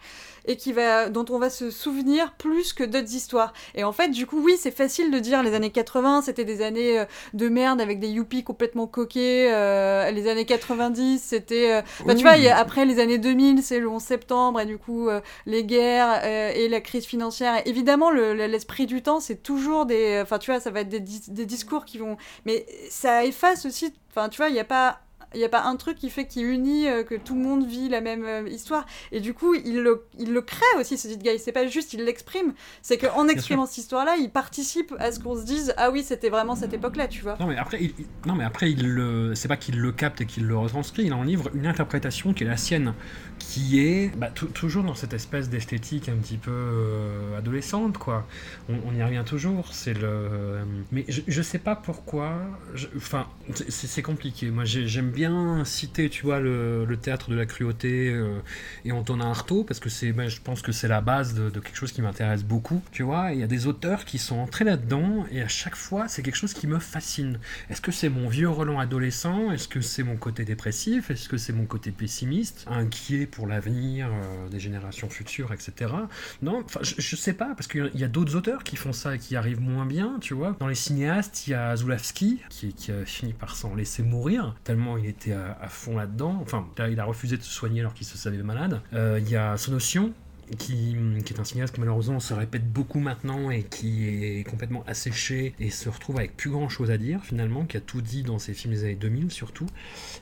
et qui va, dont on va se souvenir plus que d'autres histoires. Et en fait, du coup, oui, c'est facile de dire les années 80, c'était des années euh, de merde avec des yuppies complètement coqués. euh, les années 90, c'était. euh, Enfin, tu vois, il y a- après les années 2000, c'est le 11 septembre, et du coup, euh, les guerres et la crise financière. Et évidemment, le- le- l'esprit du temps, c'est toujours des. Enfin, tu vois, ça va être des, des discours qui vont. Mais ça efface aussi. Enfin, tu vois, il n'y a pas il y a pas un truc qui fait qu'il unit euh, que tout le monde vit la même euh, histoire. Et du coup il le, il le crée aussi ce guy c'est pas juste il l'exprime. C'est qu'en exprimant cette histoire là il participe à ce qu'on se dise ah oui c'était vraiment cette époque là tu vois. Non mais après, il, non mais après, il c'est pas qu'il le capte et qu'il le retranscrit, il en livre une interprétation qui est la sienne, qui est bah, tou- toujours dans cette espèce d'esthétique un petit peu euh, adolescente, quoi. On, y revient toujours. C'est le, euh, mais je, je sais pas pourquoi. Enfin, c'est- compliqué. Moi, j'ai- j'aime bien citer, tu vois, le, théâtre de la cruauté euh, et Antonin Artaud parce que bah, je pense que c'est la base de, quelque chose qui m'intéresse beaucoup, tu vois. Il y a des auteurs qui sont entrés là-dedans et à chaque fois, c'est quelque chose qui me fascine. Est-ce que c'est mon vieux Roland adolescent? Est-ce que c'est mon côté dépressif? Est-ce que c'est mon côté pessimiste? Inquiet pour l'avenir euh, des générations futures, etc. Non, je, je sais pas, parce qu'il y a- d'autres auteurs qui font ça et qui arrivent moins bien, tu vois. Dans les cinéastes, il y a Zulawski, qui, a fini par s'en laisser mourir, tellement il était à, fond là-dedans. Enfin, il a refusé de se soigner alors qu'il se savait malade. Euh, Il y a Sonotion, qui, est un cinéaste qui malheureusement se répète beaucoup maintenant et qui est complètement asséché et se retrouve avec plus grand chose à dire finalement, qui a tout dit dans ses films des années 2000 surtout.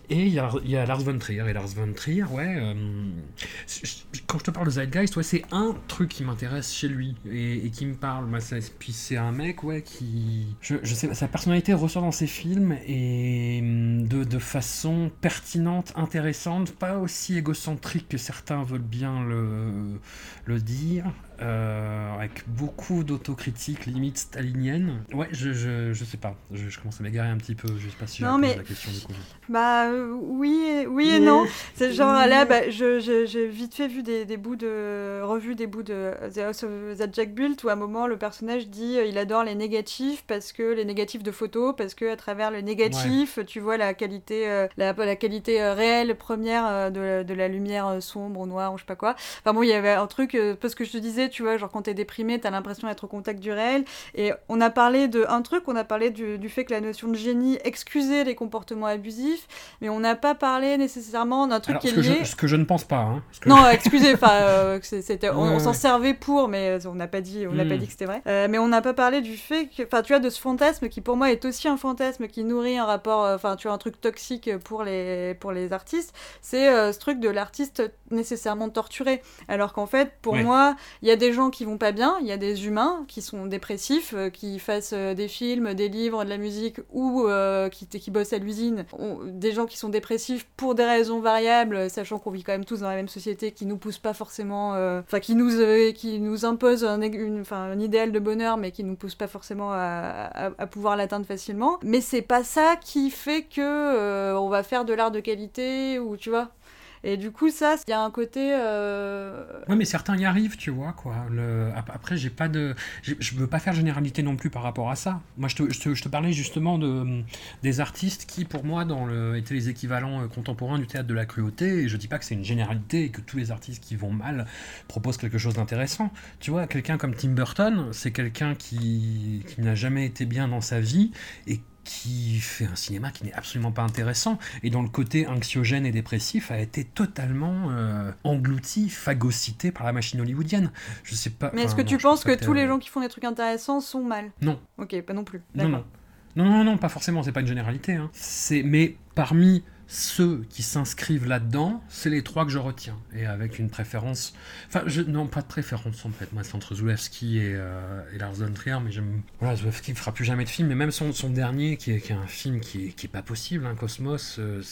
Et il y a, Lars von Trier. Et Lars von Trier, ouais, euh, quand je te parle de Zeitgeist, ouais, c'est un truc qui m'intéresse chez lui et, qui me parle. Moi, ça- puis c'est un mec, ouais, qui. Je, sais sa personnalité ressort dans ses films et de, de façon pertinente, intéressante, pas aussi égocentrique que certains veulent bien le, le dire, euh, avec beaucoup d'autocritique, limite stalinienne. Ouais, je, je, je sais pas, je, je commence à m'égarer un petit peu, je sais pas si j'ai Non, mais- la question du coup. Bah euh, oui, et, oui et non. C'est genre là, bah, je- je- j'ai vite fait vu des, des bouts de revu des bouts de The House of the Jack Built où à un moment le personnage dit euh, il adore les négatifs parce que les négatifs de photos parce que à travers le négatif tu vois la qualité euh, la, la qualité réelle première de, de la lumière sombre ou noire ou je sais pas quoi. Enfin bon il y avait un truc parce que je te disais tu vois genre quand t'es déprimé t'as l'impression d'être au contact du réel et on a parlé de un truc on a parlé du, du fait que la notion de génie excusait les comportements abusifs mais on n'a pas parlé nécessairement d'un truc Alors, qui ce, est que lié. je, ce que je ne pense pas. Hein, que- Non, excusez, enfin, euh, que c'était, on, s'en servait pour, mais on n'a pas dit, on n'a Mm. pas dit que c'était vrai. Euh, mais on n'a pas parlé du fait que, enfin, tu vois, de ce fantasme qui pour moi est aussi un fantasme qui nourrit un rapport, euh, enfin, tu vois, un truc toxique pour les pour les artistes. C'est euh, ce truc de l'artiste nécessairement torturé. Alors qu'en fait, pour Ouais. moi, il y a des gens qui vont pas bien, il y a des humains qui sont dépressifs, euh, qui fassent euh, des films, des livres, de la musique ou euh, qui, bossent à l'usine. Des gens qui sont dépressifs pour des raisons variables, sachant qu'on vit quand même tous dans la même société qui nous pousse pas forcément, enfin qui nous impose un, idéal de bonheur, mais qui nous pousse pas forcément à, à- pouvoir l'atteindre facilement. Mais c'est pas ça qui fait que on va faire de l'art de qualité ou tu vois. Et du coup, ça, il y a un côté. euh, Ouais, mais certains y arrivent, tu vois, quoi. Le... ap- Après, j'ai pas de... Je veux pas faire généralité non plus par rapport à ça. Moi, je te, je te, je te parlais justement de, des artistes qui, pour moi, dans le... étaient les équivalents euh, contemporains du théâtre de la cruauté. Et je dis pas que c'est une généralité et que tous les artistes qui vont mal proposent quelque chose d'intéressant. Tu vois, quelqu'un comme Tim Burton, c'est quelqu'un qui, qui n'a jamais été bien dans sa vie qui fait un cinéma qui n'est absolument pas intéressant et dont le côté anxiogène et dépressif a été totalement euh, englouti, phagocyté par la machine hollywoodienne. Je sais pas. Mais est-ce que non, tu penses que tous les gens qui font des trucs intéressants sont mal? Non. Ok, pas non plus. Non, non. Non, non, non, pas forcément, c'est pas une généralité. Hein. C'est... Mais parmi ceux qui s'inscrivent là-dedans, c'est les trois que je retiens. Et avec une préférence. Enfin, je... non, pas de préférence en fait. Moi, c'est entre Zulewski et, euh, et Lars von Trier, mais j'aime. Voilà, Zulewski ne fera plus jamais de film, mais même son, son dernier, qui est, qui est un film qui est, qui est pas possible, hein, Cosmos, euh,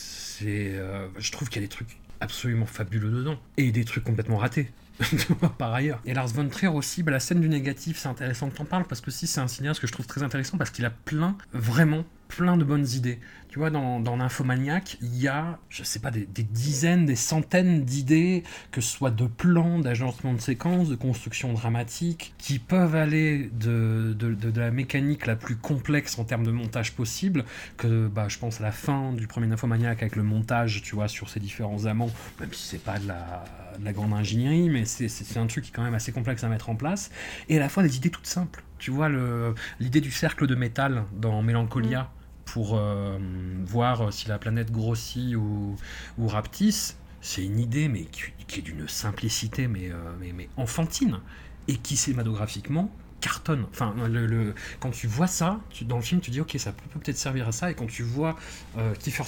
euh, Je trouve qu'il y a des trucs absolument fabuleux dedans. Et des trucs complètement ratés. par ailleurs. Et Lars von Trier aussi, bah, la scène du négatif, c'est intéressant que t'en parles parce que si c'est un cinéaste que je trouve très intéressant parce qu'il a plein, vraiment plein de bonnes idées. Tu vois, dans, dans Nymphomaniac, il y a, je sais pas, des, dizaines, des centaines d'idées, que ce soit de plans, d'agencement de séquences, de construction dramatique, qui peuvent aller de, de, de- la mécanique la plus complexe en termes de montage possible, que bah, je pense à la fin du premier Nymphomaniac avec le montage, tu vois, sur ces différents amants, même si c'est pas de la, la grande ingénierie, mais c'est- un truc qui est quand même assez complexe à mettre en place, et à la fois des idées toutes simples. Tu vois, l'idée du cercle de métal dans Mélancolia, pour euh, voir si la planète grossit ou, ou rapetisse, c'est une idée mais qui, est d'une simplicité mais, euh, mais, mais enfantine et qui cinématographiquement cartonne. Enfin, le, quand tu vois ça, dans le film, tu dis ok, ça peut peut peut-être servir à ça. Et quand tu vois euh, Kiefer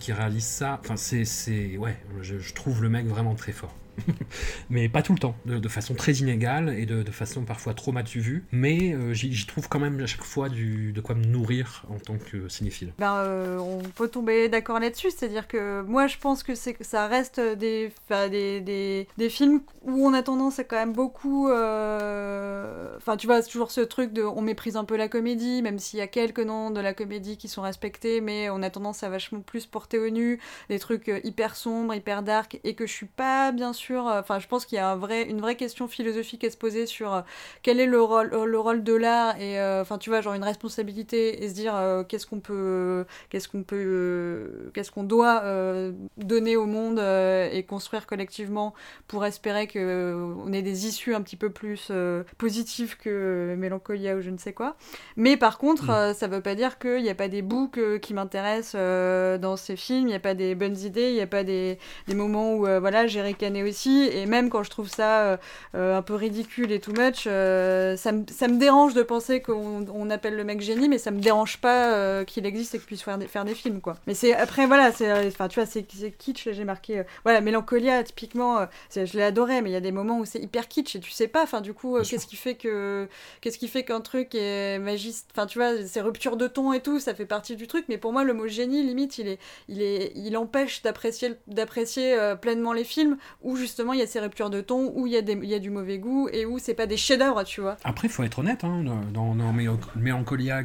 qui réalise ça, enfin, c'est, ouais, je trouve le mec vraiment très fort. mais pas tout le temps, de, façon très inégale et de, façon parfois trop matu vue. Mais euh, j'y, trouve quand même à chaque fois du, de quoi me nourrir en tant que cinéphile. Ben, euh, on peut tomber d'accord là-dessus, c'est-à-dire que moi je pense que ça reste des, des, des, films où on a tendance à quand même beaucoup, euh, enfin tu vois c'est toujours ce truc de on méprise un peu la comédie, même s'il y a quelques noms de la comédie qui sont respectés, mais on a tendance à vachement plus porter au nu des trucs hyper sombres, hyper dark, et que je suis pas bien sûr, euh, enfin je pense qu'il y a un vrai, une vraie question philosophique à se poser sur euh, quel est le rôle, le rôle de l'art et euh, enfin tu vois genre une responsabilité et se dire euh, qu'est-ce qu'on peut qu'est-ce qu'on peut euh, qu'est-ce qu'on doit euh, donner au monde euh, et construire collectivement pour espérer que euh, on ait des issues un petit peu plus euh, positives que Mélancolia ou je ne sais quoi mais par contre Mm. euh, ça veut pas dire qu'il n'y a pas des boucs euh, qui m'intéressent euh, dans ces films il n'y a pas des bonnes idées il n'y a pas des, des moments où euh, voilà j'ai ricané aussi et même quand je trouve ça euh, euh, un peu ridicule et too much, euh, ça, me, ça me dérange de penser qu'on on appelle le mec génie, mais ça me dérange pas qu'il existe et qu'il puisse faire des, faire des films, quoi. Mais c'est après, voilà, c'est, enfin, tu vois, c'est, kitsch, là, j'ai marqué, voilà, Mélancolia, typiquement, c'est- je l'ai adoré, mais il y a des moments où c'est hyper kitsch et tu sais pas, enfin, du coup, qu'est-ce qui fait que, qu'est-ce qui fait qu'un truc est magiste, enfin, tu vois, ces ruptures de ton et tout, ça fait partie du truc, mais pour moi, le mot génie, limite, il est, il est, il empêche d'apprécier, d'apprécier pleinement les films où justement il y a ces ruptures de ton, où il y a, du mauvais goût et où c'est pas des chefs-d'œuvre, tu vois. Après, il faut être honnête, hein, dans, dans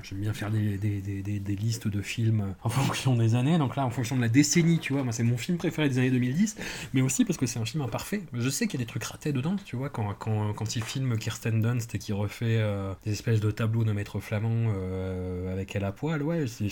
j'aime bien faire des, listes de films en fonction des années. Donc là, en fonction de la décennie, tu vois, moi, c'est mon film préféré des années 2010, mais aussi parce que c'est un film imparfait. Je sais qu'il y a des trucs ratés dedans, tu vois, quand, quand, quand il filme Kirsten Dunst et qu'il refait euh, des espèces de tableaux de maître flamand euh, avec elle à poil, ouais, c'est.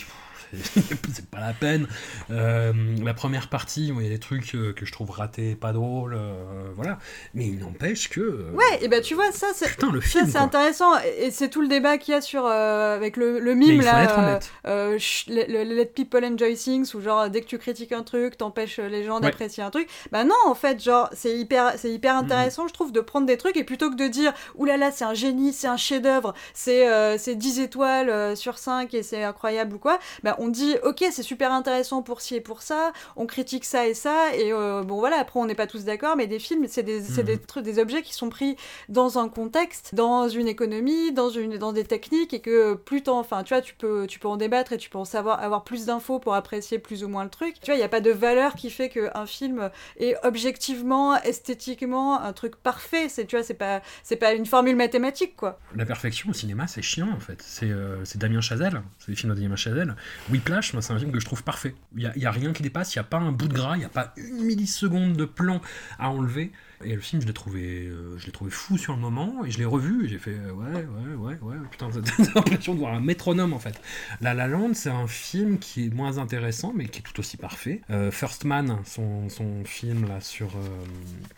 c'est- pas la peine. Euh, la première partie, il y a des trucs que je trouve ratés, pas drôles, euh, voilà. Mais il n'empêche que. euh, Ouais, et ben tu vois, ça c'est. Putain, le film. c'est intéressant, et et c'est tout le débat qu'il y a sur euh, avec le, mime là, ch- le, le let people enjoy things, où genre dès que tu critiques un truc, t'empêches les gens Ouais. d'apprécier un truc. Bah non, en fait, genre c'est hyper, c'est hyper Mm-hmm. intéressant, je trouve, de prendre des trucs et plutôt que de dire oulala, c'est un génie, c'est un chef-d'œuvre, c'est c'est 10 étoiles sur 5 et c'est incroyable ou quoi, bah on dit ok, c'est super intéressant pour ci et pour ça, on critique ça et ça, et bon voilà, après on n'est pas tous d'accord, mais des films, c'est des, Mhm. des trucs, des objets qui sont pris dans un contexte, dans une économie, dans une dans des techniques et que plus t'en enfin tu vois tu peux tu peux en débattre et tu peux en savoir avoir plus d'infos pour apprécier plus ou moins le truc. Tu vois, il y a pas de valeur qui fait que un film est objectivement, esthétiquement un truc parfait, c'est tu vois, c'est pas c'est pas une formule mathématique quoi. La perfection au cinéma, c'est chiant en fait. C'est euh, Damien Chazelle, c'est les films de Damien Chazelle. Whiplash, moi, c'est un film que je trouve parfait. Il y a, il y a rien qui dépasse, il n'y a pas un bout de gras, il n'y a pas une milliseconde de plan à enlever. Et le film, je l'ai trouvé, euh, je l'ai trouvé fou sur le moment, et je l'ai revu, et j'ai fait euh, ouais, ouais, ouais, ouais, putain, j'ai l'impression de voir un métronome en fait. La La Land, c'est un film qui est moins intéressant, mais qui est tout aussi parfait. Euh, First Man, son, son film là sur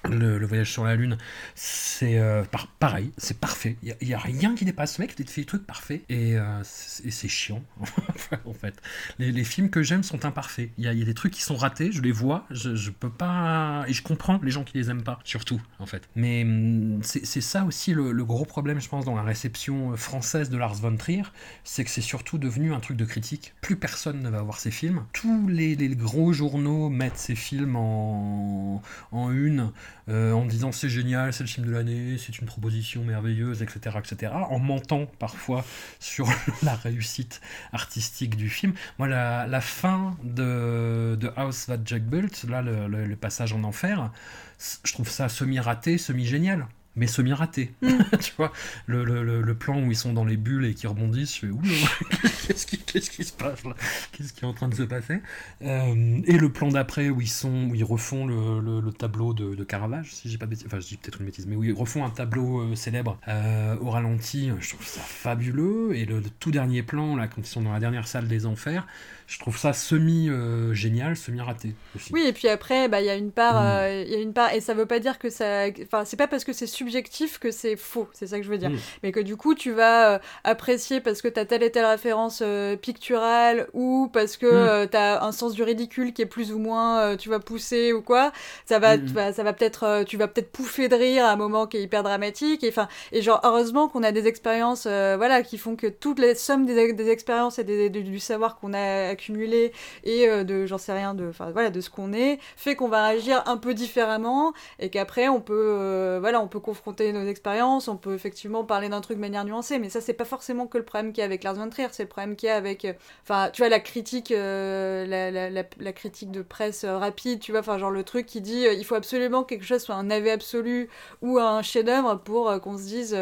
le, voyage sur la Lune, c'est par- pareil, c'est parfait. Il n'y a, rien qui dépasse. Ce mec il fait des trucs parfaits, et, c'est chiant en fait. Les, films que j'aime sont imparfaits. Il y, a- il y a des trucs qui sont ratés, je les vois, je, je peux pas. Et je comprends les gens qui les aiment pas, surtout, en fait. Mais hum, c'est ça aussi le, gros problème, je pense, dans la réception française de Lars von Trier, c'est que c'est surtout devenu un truc de critique. Plus personne ne va voir ses films. Tous les, gros journaux mettent ses films en, en une, euh, en disant c'est génial, c'est le film de l'année, c'est une proposition merveilleuse, etc., etc., en mentant parfois sur la réussite artistique du film. Moi, la, fin de, de House That Jack Built, là, le, passage en enfer, je trouve ça semi-raté, semi-génial. Mais semi-raté, tu vois, le, le- le- plan où ils sont dans les bulles et qui rebondissent, je fais oula, qu'est-ce qui, qu'est-ce qui se passe là? Qu'est-ce qui est en train de se passer? Euh, Et le plan d'après où ils sont, où ils refont le, le- le tableau de, de Caravage, si j'ai pas de bêtises, enfin je dis peut-être une bêtise, mais où ils refont un tableau euh, célèbre euh, au ralenti, je trouve ça fabuleux. Et le, le tout dernier plan, là, quand ils sont dans la dernière salle des enfers, je trouve ça semi-génial, semi-raté aussi. Oui, et puis après, bah, il y a une part, Mm. euh, il y a une part, et ça veut pas dire que ça, enfin, c'est pas parce que c'est subjectif que c'est faux, c'est ça que je veux dire. Mm. Mais que du coup, tu vas euh, apprécier parce que t'as telle et telle référence euh, picturale ou parce que Mm. t'as un sens du ridicule qui est plus ou moins, tu vas pousser ou quoi. Ça va, Mm. ça va peut-être, tu vas peut-être pouffer de rire à un moment qui est hyper dramatique. Et enfin, et genre heureusement qu'on a des expériences, voilà, qui font que toute la somme des, des expériences et des- du, du savoir qu'on a accumulé et euh, de, j'en sais rien, de, enfin voilà, de ce qu'on est, fait qu'on va réagir un peu différemment et qu'après on peut, euh, voilà, on peut confronter nos expériences, on peut effectivement parler d'un truc de manière nuancée. Mais ça, c'est pas forcément que le problème qu'il y a avec Lars von Trier, c'est le problème qu'il y a avec, enfin, tu vois, la critique, euh, la, la, la, la critique de presse rapide, tu vois, enfin genre le truc qui dit, il faut absolument que quelque chose soit un navet absolu ou un chef-d'œuvre pour euh, qu'on se dise,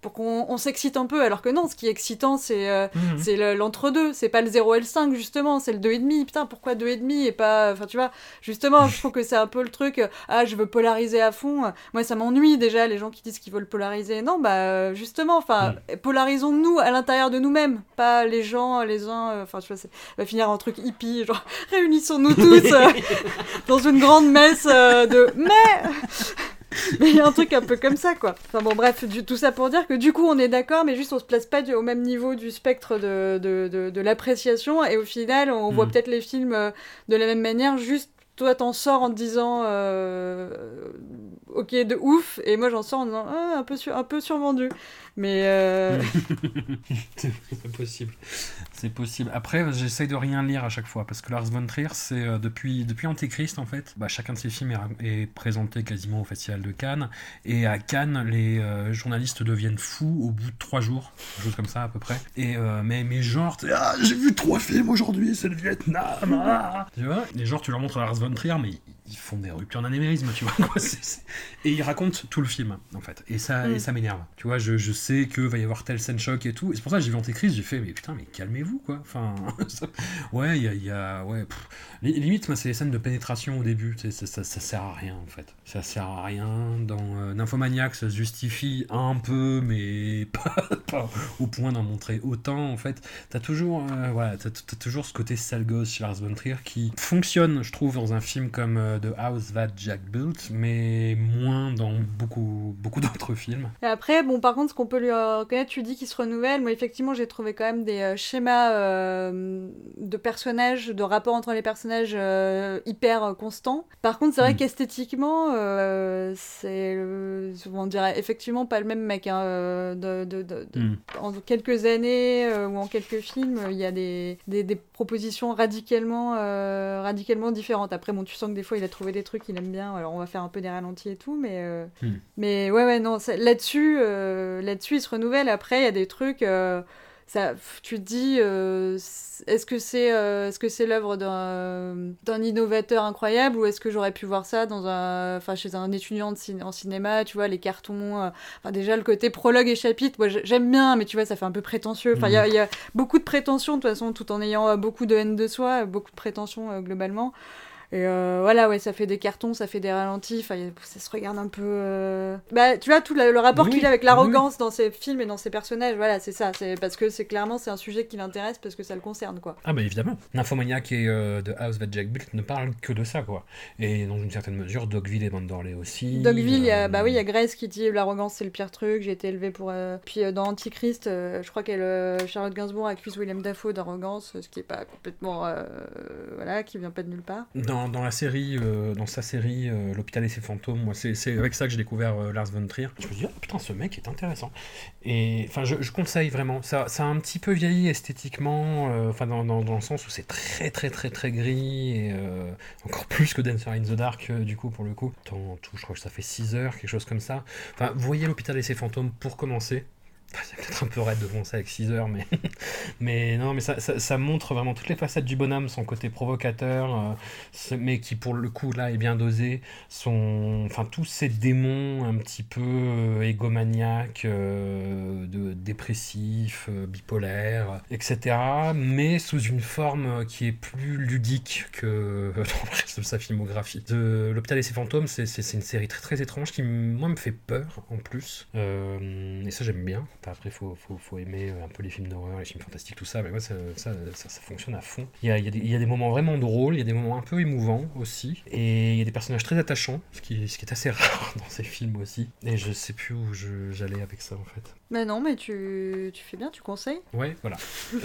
pour qu'on on s'excite un peu, alors que non, ce qui est excitant, c'est Mhm. c'est le- l'entre-deux, c'est pas le 0 et le 5 justement, c'est le 2,5. Putain, pourquoi 2,5 et pas. Enfin, tu vois, justement, je trouve que c'est un peu le truc, euh, ah, je veux polariser à fond. Moi, ça m'ennuie déjà, les gens qui disent qu'ils veulent polariser. Non, bah, euh, justement, enfin, polarisons-nous à l'intérieur de nous-mêmes, pas les gens, les uns. euh, Enfin, tu vois, c'est- ça va finir en truc hippie, genre, réunissons-nous tous euh, dans une grande messe euh, de. Mais mais il y a un truc un peu comme ça, quoi. Enfin bon, bref, du- tout ça pour dire que du coup, on est d'accord, mais juste on se place pas du- au même niveau du spectre de, de, de, de l'appréciation, et au final, on voit Mm. peut-être les films euh, de la même manière, juste toi t'en sors en te disant euh, ok de ouf et moi j'en sors en disant Ah, un peu un peu survendu mais euh, c'est possible. C'est possible. Après, j'essaye de rien lire à chaque fois parce que Lars von Trier, c'est euh, depuis, depuis Antéchrist en fait, bah, chacun de ses films est, présenté quasiment au Festival de Cannes. Et à Cannes, les journalistes deviennent fous au bout de trois jours, chose comme ça à peu près. Et mais, mais genre, ah, j'ai vu trois films aujourd'hui, c'est le Vietnam. ah. tu vois? Et genre, tu leur montres Lars von Trier, mais ils font des ruptures d'anémérisme, tu vois. quoi, c'est- c'est- Et ils racontent tout le film en fait. Et ça, Mm. et ça m'énerve. Tu vois, je, je sais que va y avoir telle scène choc et tout. Et c'est pour ça que j'ai vu Antéchrist, j'ai fait, mais putain, mais calmez-vous quoi. Enfin, ça- ouais, il y a, y a- ouais. pff. Limite, moi, c'est les scènes de pénétration au début. Ça, ça, ça sert à rien en fait. Ça sert à rien. Dans euh, Nymphomaniac, ça se justifie un peu, mais pas, pas au point d'en montrer autant en fait. T'as toujours, euh, voilà, t'as toujours ce côté sale gosse chez Lars von Trier qui fonctionne, je trouve, dans un film comme euh, The House That Jack Built, mais moins dans beaucoup, beaucoup d'autres films. Et après, bon, par contre, ce qu'on peut lui euh, reconnaître, tu dis qu'il se renouvelle. Moi, effectivement, j'ai trouvé quand même des euh, schémas euh, de personnages, de rapports entre les personnages euh, hyper euh, constants. Par contre, c'est vrai Mm. qu'esthétiquement, euh, c'est, euh, on dirait effectivement pas le même mec. hein, euh, de, de- de- de- Mm. En quelques années euh, ou en quelques films, il y a des, des, des propositions radicalement, euh, radicalement différentes. Après, bon, tu sens que des fois, il a trouvé des trucs qu'il aime bien. Alors, on va faire un peu des ralentis et tout, mais. euh, Hmm. mais ouais, ouais, non, là-dessus, euh, là-dessus, il se renouvelle. Après, il y a des trucs. euh, ça, tu te dis, est-ce que c'est, est-ce que c'est l'œuvre d'un, d'un innovateur incroyable ou est-ce que j'aurais pu voir ça dans un, enfin, chez un étudiant de cin- en cinéma, tu vois, les cartons. enfin, déjà le côté prologue et chapitre, moi j'ai- j'aime bien, mais tu vois, ça fait un peu prétentieux. Enfin, il y a- y, a beaucoup de prétentions de toute façon, tout en ayant beaucoup de haine de soi, beaucoup de prétentions euh, globalement. Et euh, voilà, ouais, ça fait des cartons, ça fait des ralentis, ça se regarde un peu... euh, Bah, tu vois, tout le, le rapport Oui, qu'il a avec oui, l'arrogance dans ses films et dans ses personnages, voilà, c'est ça. C'est parce que c'est clairement, c'est un sujet qui l'intéresse parce que ça le concerne, quoi. Ah bah évidemment. Nymphomaniac et euh, The House That Jack Built ne parlent que de ça, quoi. Et dans une certaine mesure, Dogville et Mandorley aussi. Dogville, il y a, bah oui, il y a Grace qui dit l'arrogance c'est le pire truc, j'ai été élevée pour. Puis dans Antichrist, je crois qu'elle, euh, Charlotte Gainsbourg accuse Willem Dafoe d'arrogance, ce qui est pas complètement. voilà, qui vient pas de nulle part. Dans, la série, euh, dans sa série euh, L'hôpital et ses fantômes, moi c'est avec ça que j'ai découvert euh, Lars von Trier. Je me suis dit, ah, putain, ce mec est intéressant. Et enfin, je, je conseille vraiment. Ça, ça a un petit peu vieilli esthétiquement, enfin dans, dans, dans le sens où c'est très très très très gris et encore plus que Dancer in the Dark du coup pour le coup. Tout, je crois que ça fait 6 heures, quelque chose comme ça. Enfin, voyez L'hôpital et ses fantômes pour commencer. C'est peut-être un peu raide de commencer avec 6 heures, mais, mais non, mais ça, ça, montre vraiment toutes les facettes du bonhomme, son côté provocateur, euh, mais qui pour le coup là est bien dosé, son, enfin tous ces démons un petit peu euh, égomaniaques, euh, de, dépressifs, euh, bipolaires, etc. Mais sous une forme qui est plus ludique que dans le reste de sa filmographie. De L'hôpital et ses fantômes, c'est une série très très étrange qui moi me fait peur en plus, et ça j'aime bien Après, faut, faut, faut aimer euh, un peu les films d'horreur, les films fantastiques, tout ça. Mais moi, ça, ça, ça, fonctionne à fond. Il y a, y a des, moments vraiment drôles, il y a des moments un peu émouvants aussi. Et il y a des personnages très attachants, ce qui, ce qui est assez rare dans ces films aussi. Et je sais plus où j'allais avec ça en fait. Mais non, mais tu, tu fais bien, tu conseilles. Ouais, voilà.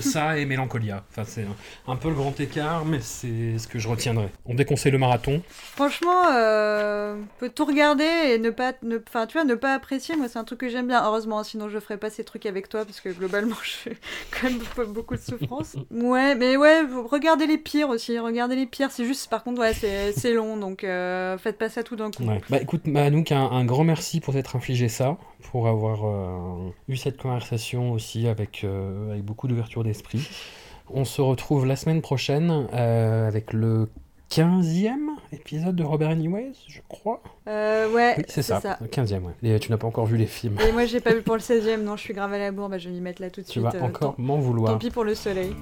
ça et Mélancolia. Enfin, c'est un, un peu le grand écart, mais c'est ce que je retiendrai. On déconseille le marathon. Franchement, euh, on peut tout regarder et ne pas, ne, enfin, tu vois, ne pas apprécier. Moi, c'est un truc que j'aime bien. Heureusement, sinon je ferais pas ces trucs avec toi parce que globalement, je fais quand même beaucoup- de souffrance. Ouais, mais ouais, regardez les pires aussi. Regardez les pires. C'est juste, par contre, ouais, c'est c'est long, donc euh, faites pas ça tout d'un coup. Ouais. Bah écoute, Manouk, un, un grand merci pour t'être infligé ça, pour avoir euh, eu cette conversation aussi avec, euh, avec beaucoup d'ouverture d'esprit. On se retrouve la semaine prochaine euh, avec le 15e épisode de Robert Anyways, je crois. Euh, ouais, Oui, c'est ça, le 15e, ouais. Et tu n'as pas encore vu les films. Et moi, j'ai pas vu pour le 16 e Non, je suis grave à la bourre. Bah, je vais m'y mettre là tout de Tu suite. vas euh, encore m'en vouloir. Tant pis pour le soleil.